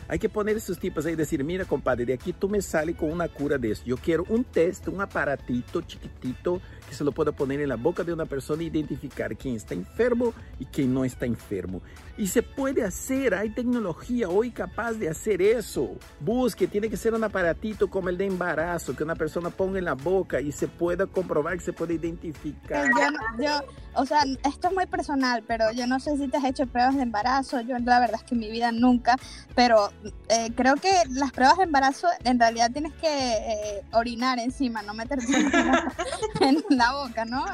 hay que poner esos tipos ahí y decir, mira, compadre, de aquí tú me sales con una cura de eso. Yo quiero un test, un aparatito chiquitito que se lo pueda poner en la boca de una persona e identificar quién está enfermo y quién no está enfermo. Y se puede hacer, hay tecnología hoy capaz de hacer eso. Busque, tiene que ser un aparatito como el de embarazo, que una persona ponga en la boca y se pueda comprobar, que se pueda identificar. Eh, Yo, yo, o sea, esto es muy personal, pero yo no sé si te has hecho pruebas de embarazo. Yo la verdad es que en mi vida nunca, pero eh, creo que las pruebas de embarazo en realidad tienes que eh, orinar encima, no meterte en la boca, ¿no?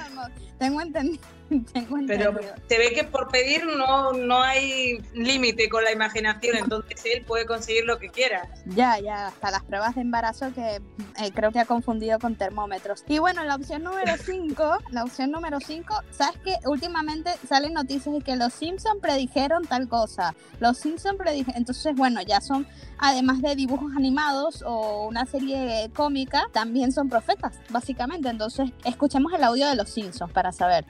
Tengo entendido. Tengo Pero se ve que por pedir no, no hay límite con la imaginación, entonces él puede conseguir lo que quiera. Ya, ya, hasta las pruebas de embarazo que eh, creo que ha confundido con termómetros. Y bueno, la opción número 5, la opción número 5, ¿sabes que Últimamente salen noticias de que los Simpson predijeron tal cosa. Los Simpson predijeron, entonces bueno, ya son, además de dibujos animados o una serie cómica, también son profetas, básicamente. Entonces, escuchemos el audio de los Simpsons para saber.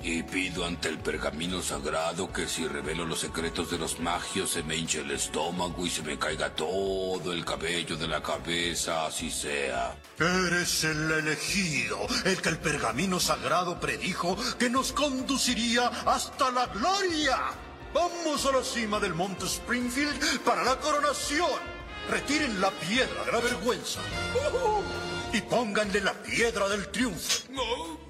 Y pido ante el pergamino sagrado que si revelo los secretos de los magios se me hinche el estómago y se me caiga todo el cabello de la cabeza, así sea. Eres el elegido, el que el pergamino sagrado predijo que nos conduciría hasta la gloria. Vamos a la cima del monte Springfield para la coronación. Retiren la piedra de la vergüenza. Y pónganle la piedra del triunfo.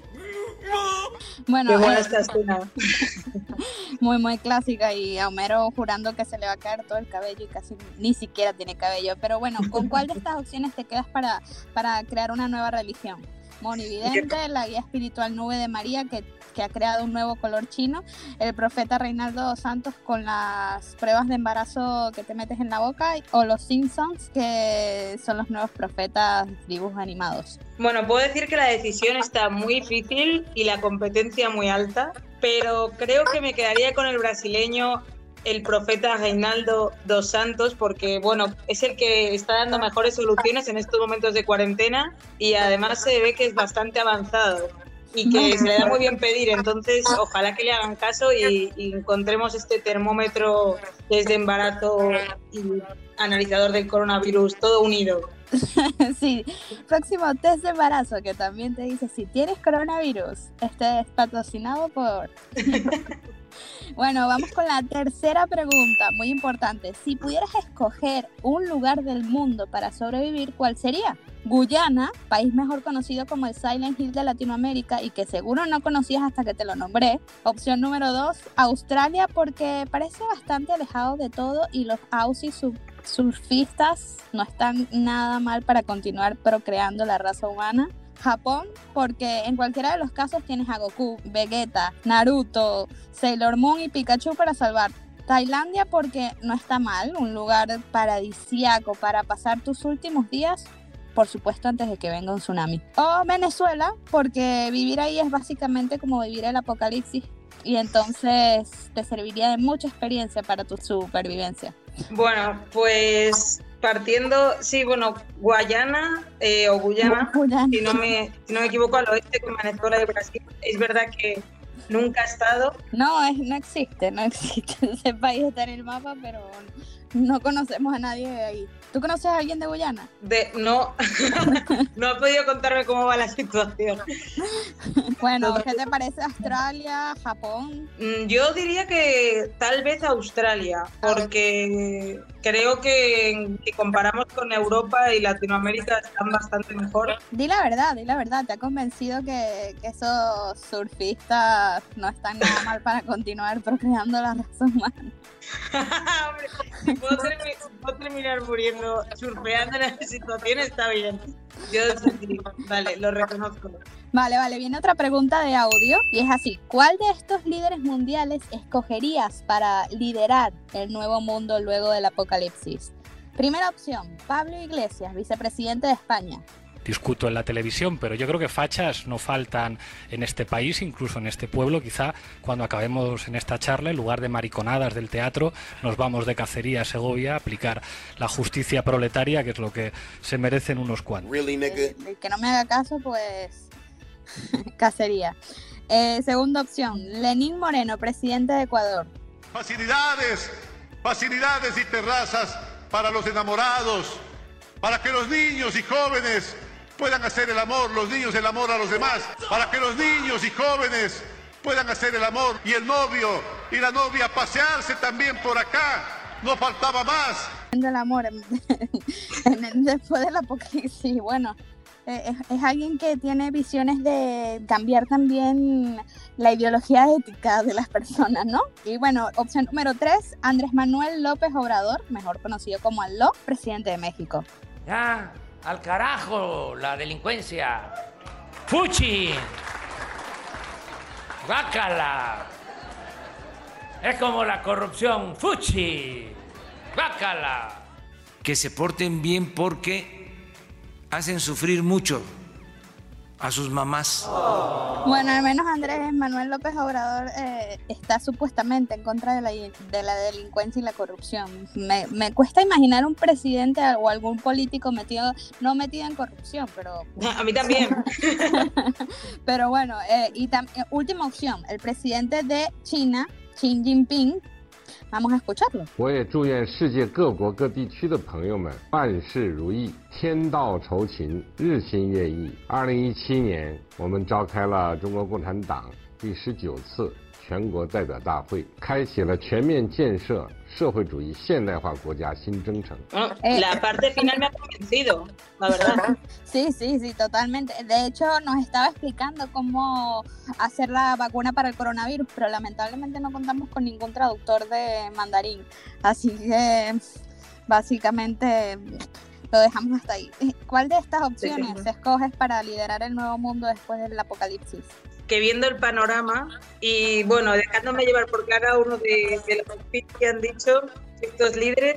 Bueno, Qué buena eh, muy muy clásica y a Homero jurando que se le va a caer todo el cabello y casi ni siquiera tiene cabello. Pero bueno, ¿con cuál de estas opciones te quedas para, para crear una nueva religión? Monividente, la guía espiritual Nube de María que, que ha creado un nuevo color chino, el profeta Reinaldo Santos con las pruebas de embarazo que te metes en la boca o los Simpsons que son los nuevos profetas dibujos animados. Bueno, puedo decir que la decisión está muy difícil y la competencia muy alta, pero creo que me quedaría con el brasileño, el profeta Reinaldo dos Santos, porque bueno, es el que está dando mejores soluciones en estos momentos de cuarentena y además se ve que es bastante avanzado y que se le da muy bien pedir, entonces ojalá que le hagan caso y, y encontremos este termómetro desde embarazo y analizador del coronavirus, todo unido. sí, próximo test de embarazo que también te dice si tienes coronavirus. Este es patrocinado por... bueno, vamos con la tercera pregunta, muy importante. Si pudieras escoger un lugar del mundo para sobrevivir, ¿cuál sería? Guyana, país mejor conocido como el Silent Hill de Latinoamérica y que seguro no conocías hasta que te lo nombré. Opción número dos, Australia porque parece bastante alejado de todo y los Aussie surfistas no están nada mal para continuar procreando la raza humana. Japón, porque en cualquiera de los casos tienes a Goku, Vegeta, Naruto, Sailor Moon y Pikachu para salvar. Tailandia porque no está mal, un lugar paradisíaco para pasar tus últimos días, por supuesto antes de que venga un tsunami. O Venezuela porque vivir ahí es básicamente como vivir el apocalipsis y entonces te serviría de mucha experiencia para tu supervivencia. Bueno, pues partiendo, sí, bueno, Guayana eh, o Guyana, Si, no me, si no me equivoco, al oeste con Venezuela y Brasil. Es verdad que nunca he estado. No, es, no existe, no existe. Ese país está en el mapa, pero no conocemos a nadie de ahí. ¿Tú conoces a alguien de Guyana? De, no, no ha podido contarme cómo va la situación. Bueno, ¿qué te parece Australia, Japón? Mm, Yo diría que tal vez Australia, porque creo que si comparamos con Europa y Latinoamérica están bastante mejor. Di la verdad, di la verdad. ¿Te ha convencido que, que esos surfistas no están nada mal para continuar procreando la raza humana? Si puedo, terminar muriendo surfeando en esa situación, está bien. Yo vale, lo reconozco. Vale, vale, viene otra pregunta de audio y es así, ¿cuál de estos líderes mundiales escogerías para liderar el nuevo mundo luego del apocalipsis? Primera opción, Pablo Iglesias, vicepresidente de España. Discuto en la televisión, pero yo creo que fachas no faltan en este país, incluso en este pueblo. Quizá cuando acabemos en esta charla, en lugar de mariconadas del teatro, nos vamos de cacería a Segovia a aplicar la justicia proletaria, que es lo que se merecen unos cuantos. El que no me haga caso, pues cacería. Eh, segunda opción, Lenín Moreno, presidente de Ecuador. Facilidades, facilidades y terrazas para los enamorados, para que los niños y jóvenes puedan hacer el amor, los niños el amor a los demás, para que los niños y jóvenes puedan hacer el amor y el novio y la novia pasearse también por acá. No faltaba más. del amor después del apocalipsis. Bueno, eh, es, es alguien que tiene visiones de cambiar también la ideología ética de las personas, ¿no? Y bueno, opción número tres, Andrés Manuel López Obrador, mejor conocido como ALO, presidente de México. Ya, al carajo, la delincuencia. ¡Fuchi! ¡Bácala! Es como la corrupción. ¡Fuchi! ¡Bácala! que se porten bien porque hacen sufrir mucho a sus mamás. Bueno, al menos Andrés Manuel López Obrador eh, está supuestamente en contra de la, de la delincuencia y la corrupción. Me, me cuesta imaginar un presidente o algún político metido, no metido en corrupción, pero... A mí también. pero bueno, eh, y tam- eh, última opción, el presidente de China, Xi Jinping, 我们还活着呢我也祝愿世界各国各地区的朋友们万事如意，天道酬勤，日新月异。二零一七年，我们召开了中国共产党第十九次全国代表大会，开启了全面建设 社会主义现代化国家新征程。 Bueno, Eh, la parte final me ha convencido, la verdad. Sí, sí, sí, totalmente. De hecho, nos estaba explicando cómo hacer la vacuna para el coronavirus, pero lamentablemente no contamos con ningún traductor de mandarín. Así que básicamente lo dejamos hasta ahí. ¿Cuál de estas opciones sí. escoges para liderar el nuevo mundo después del apocalipsis? Que viendo el panorama y bueno, dejándome llevar por cada uno de, de los que han dicho estos líderes,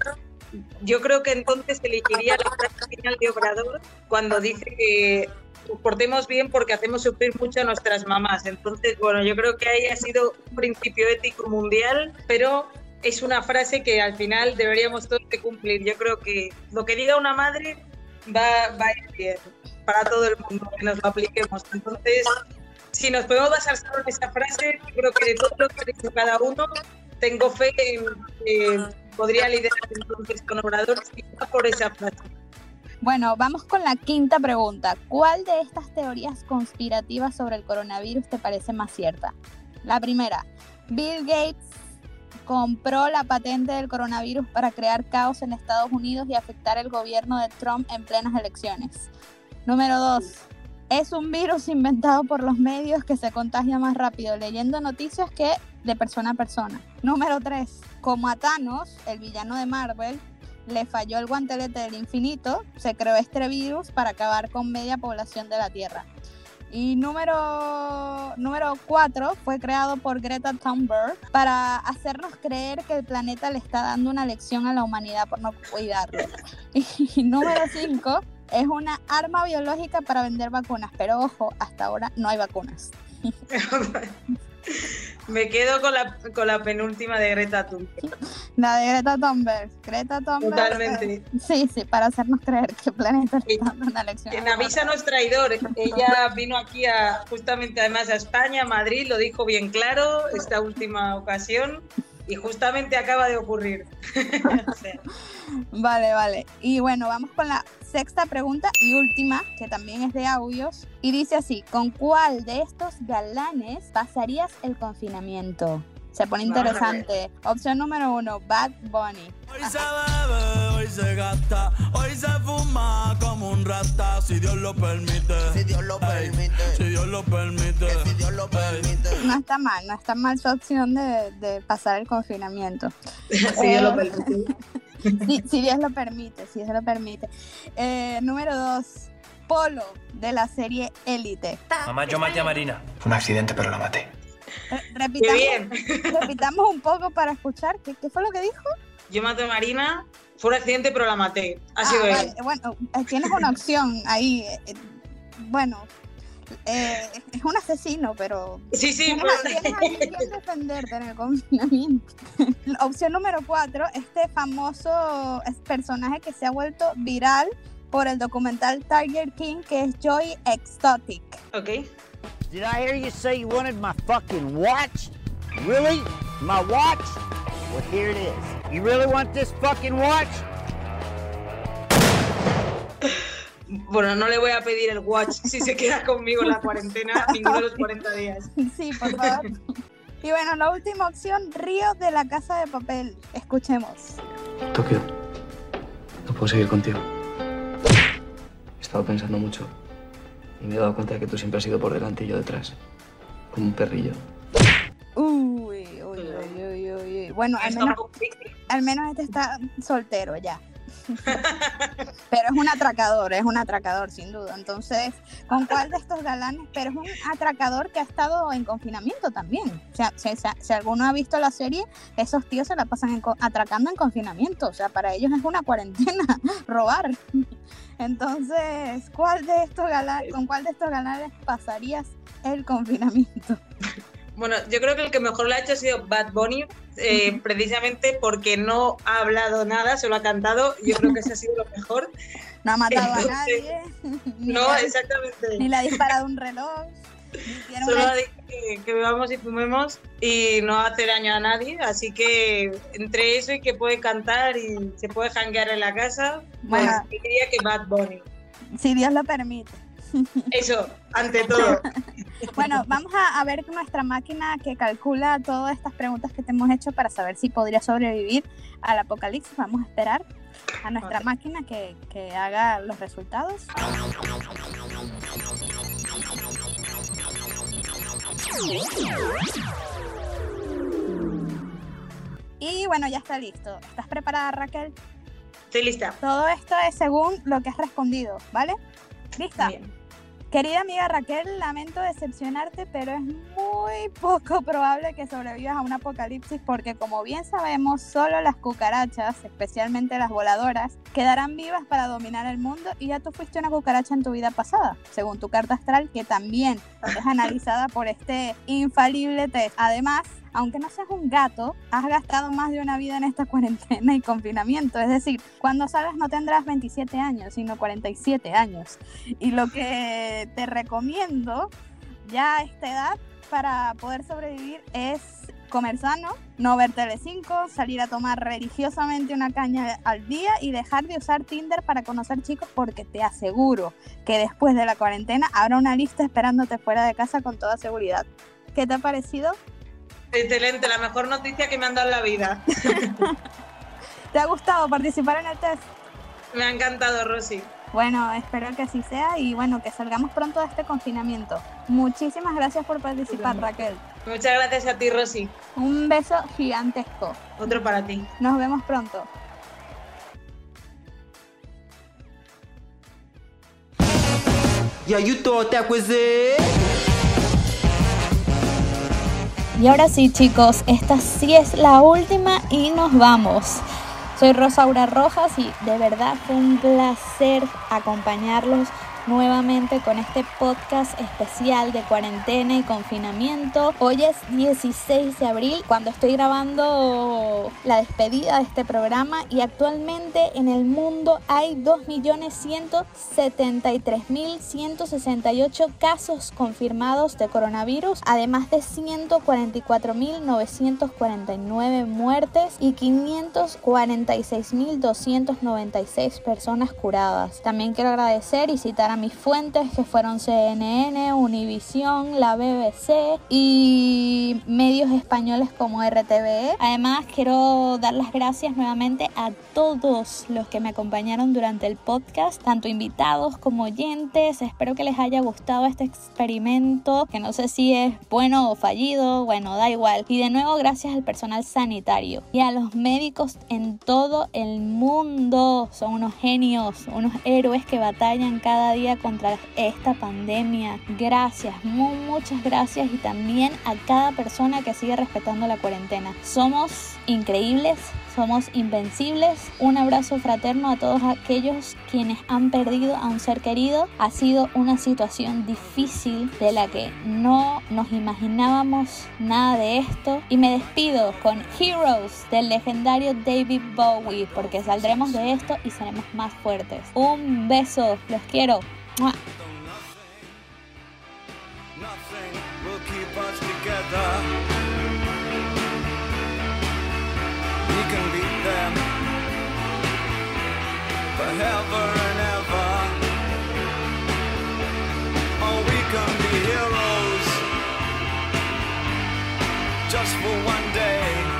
yo creo que entonces elegiría la frase final de Obrador cuando dice que portemos bien porque hacemos sufrir mucho a nuestras mamás. Entonces, bueno, yo creo que ahí ha sido un principio ético mundial, pero es una frase que al final deberíamos todos de cumplir. Yo creo que lo que diga una madre va, va a ir bien para todo el mundo, que nos lo apliquemos. Entonces, si nos podemos basar solo en esa frase, creo que de todo lo que ha dicho cada uno, tengo fe en que podría liderar entonces con Obrador por esa frase. Bueno, vamos con la quinta pregunta. ¿Cuál de estas teorías conspirativas sobre el coronavirus te parece más cierta? La primera, Bill Gates compró la patente del coronavirus para crear caos en Estados Unidos y afectar el gobierno de Trump en plenas elecciones. Número dos, es un virus inventado por los medios que se contagia más rápido leyendo noticias que de persona a persona. Número 3. Como a Thanos, el villano de Marvel, le falló el guantelete del infinito, se creó este virus para acabar con media población de la Tierra. Y número, número 4 fue creado por Greta Thunberg para hacernos creer que el planeta le está dando una lección a la humanidad por no cuidarlo. Número 5 es una arma biológica para vender vacunas, pero ojo, hasta ahora no hay vacunas. Me quedo con la, con la penúltima de Greta Thunberg. La de Greta Thunberg. Greta Thunberg. Totalmente. eh, sí, sí, para hacernos creer que el planeta está dando una lección. a En la Avisa no es traidor. Ella vino aquí a, justamente además a España, a Madrid, lo dijo bien claro esta última ocasión y justamente acaba de ocurrir. O sea, Vale, vale. Y bueno, vamos con la sexta pregunta y última, que también es de audios. Y dice así, ¿con cuál de estos galanes pasarías el confinamiento? Se pone interesante. Opción número uno, Bad Bunny. Hoy se bebe, hoy se gasta, hoy se fuma como un rata, si Dios lo permite. Si Dios lo permite. Si Dios lo permite. si Dios lo permite. No está mal, no está mal su opción de, de pasar el confinamiento. Si Dios lo Eh, permite. si, si Dios lo permite, si Dios lo permite. Eh, número dos, Polo, de la serie Élite. Mamá, yo maté a Marina. Fue un accidente, pero la maté. Re- Repitamos, bien. repitamos un poco para escuchar. ¿Qué, qué fue lo que dijo? Yo mato a Marina, Fue un accidente, pero la maté. Ha Ah, sido él. vale, Bueno, eh, tienes una opción ahí. eh, eh, Bueno, eh, es un asesino, pero. Sí, sí, tienes, pero- tienes a defenderte en el confinamiento. Opción número cuatro, este famoso personaje que se ha vuelto viral por el documental Tiger King, que es Joy Exotic. Ok. Did I hear you say you wanted my fucking watch? Really? My watch? Well, here it is. You really want this fucking watch? Bueno, no le voy a pedir el watch si se queda conmigo en la cuarentena ninguno de los 40 días. Sí, por favor. Y bueno, la última opción, Río de la Casa de Papel. Escuchemos. Tokio, no puedo seguir contigo. He estado pensando mucho y me he dado cuenta de que tú siempre has ido por delante y yo detrás, como un perrillo. Uy, uy, uy, uy, uy, uy. Bueno, al menos, al menos este está soltero ya. Pero es un atracador, es un atracador sin duda. Entonces, ¿con cuál de estos galanes? Pero es un atracador que ha estado en confinamiento también. O sea, si, si- si alguno ha visto la serie, esos tíos se la pasan en atracando en confinamiento. O sea, para ellos es una cuarentena, robar. Entonces, ¿cuál de estos ¿con cuál de estos galanes pasarías el confinamiento? Bueno, yo creo que el que mejor lo ha hecho ha sido Bad Bunny, eh, precisamente porque no ha hablado nada, solo ha cantado. Yo creo que ese ha sido lo mejor. No ha matado Entonces, a nadie. No, exactamente. Ni le ha disparado un reloj. ni tiene Solo una- ha que, que bebamos y fumemos y no hace daño a nadie. Así que entre eso y que puede cantar y se puede janguear en la casa, Bueno. diría que Bad Bunny. Si Dios lo permite. Eso, ante todo. Bueno, vamos a, a ver nuestra máquina que calcula todas estas preguntas que te hemos hecho para saber si podría sobrevivir al apocalipsis. Vamos a esperar a nuestra máquina que, que haga los resultados. Y bueno, ya está listo. ¿Estás preparada, Raquel? Estoy lista. Todo esto es según lo que has respondido, ¿vale? ¿Lista? Querida amiga Raquel, lamento decepcionarte, pero es muy poco probable que sobrevivas a un apocalipsis porque como bien sabemos, solo las cucarachas, especialmente las voladoras, quedarán vivas para dominar el mundo y ya tú fuiste una cucaracha en tu vida pasada, según tu carta astral que también es analizada por este infalible test. Además, aunque no seas un gato, has gastado más de una vida en esta cuarentena y confinamiento. Es decir, cuando salgas no tendrás 27 años, sino 47 años. Y lo que te recomiendo ya a esta edad para poder sobrevivir es comer sano, no ver Telecinco, salir a tomar religiosamente una caña al día y dejar de usar Tinder para conocer chicos porque te aseguro que después de la cuarentena habrá una lista esperándote fuera de casa con toda seguridad. ¿Qué te ha parecido? Excelente, la mejor noticia que me han dado en la vida. ¿Te ha gustado participar en el test? Me ha encantado, Rosy. Bueno, espero que así sea y bueno, que salgamos pronto de este confinamiento. Muchísimas gracias por participar, Raquel. Muchas gracias a ti, Rosy. Un beso gigantesco. Otro para ti. Nos vemos pronto. Yeah, you thought that was it? Y ahora sí, chicos, esta sí es la última y nos vamos. Soy Rosaura Rojas y de verdad fue un placer acompañarlos nuevamente con este podcast especial de cuarentena y confinamiento. Hoy es 16 de abril cuando estoy grabando la despedida de este programa y actualmente en el mundo hay 2.173.168 casos confirmados de coronavirus, además de 144.949 muertes y 546.296 personas curadas. También quiero agradecer y citar a mis fuentes que fueron CNN, Univision, la BBC y medios españoles como RTVE. Además quiero dar las gracias nuevamente a todos los que me acompañaron durante el podcast, tanto invitados como oyentes. Espero que les haya gustado este experimento, que no sé si es bueno o fallido, bueno, da igual. Y de nuevo gracias al personal sanitario y a los médicos en todo el mundo. Son unos genios, unos héroes que batallan cada día contra esta pandemia. Gracias, muchas gracias y también a cada persona que sigue respetando la cuarentena. Somos increíbles, somos invencibles. Un abrazo fraterno a todos aquellos quienes han perdido a un ser querido. Ha sido una situación difícil de la que no nos imaginábamos nada de esto. Y me despido con Heroes del legendario David Bowie porque saldremos de esto y seremos más fuertes. Un beso, los quiero. ¡Mua! will keep us together. We can beat them forever and ever. Oh, we can be heroes just for one day.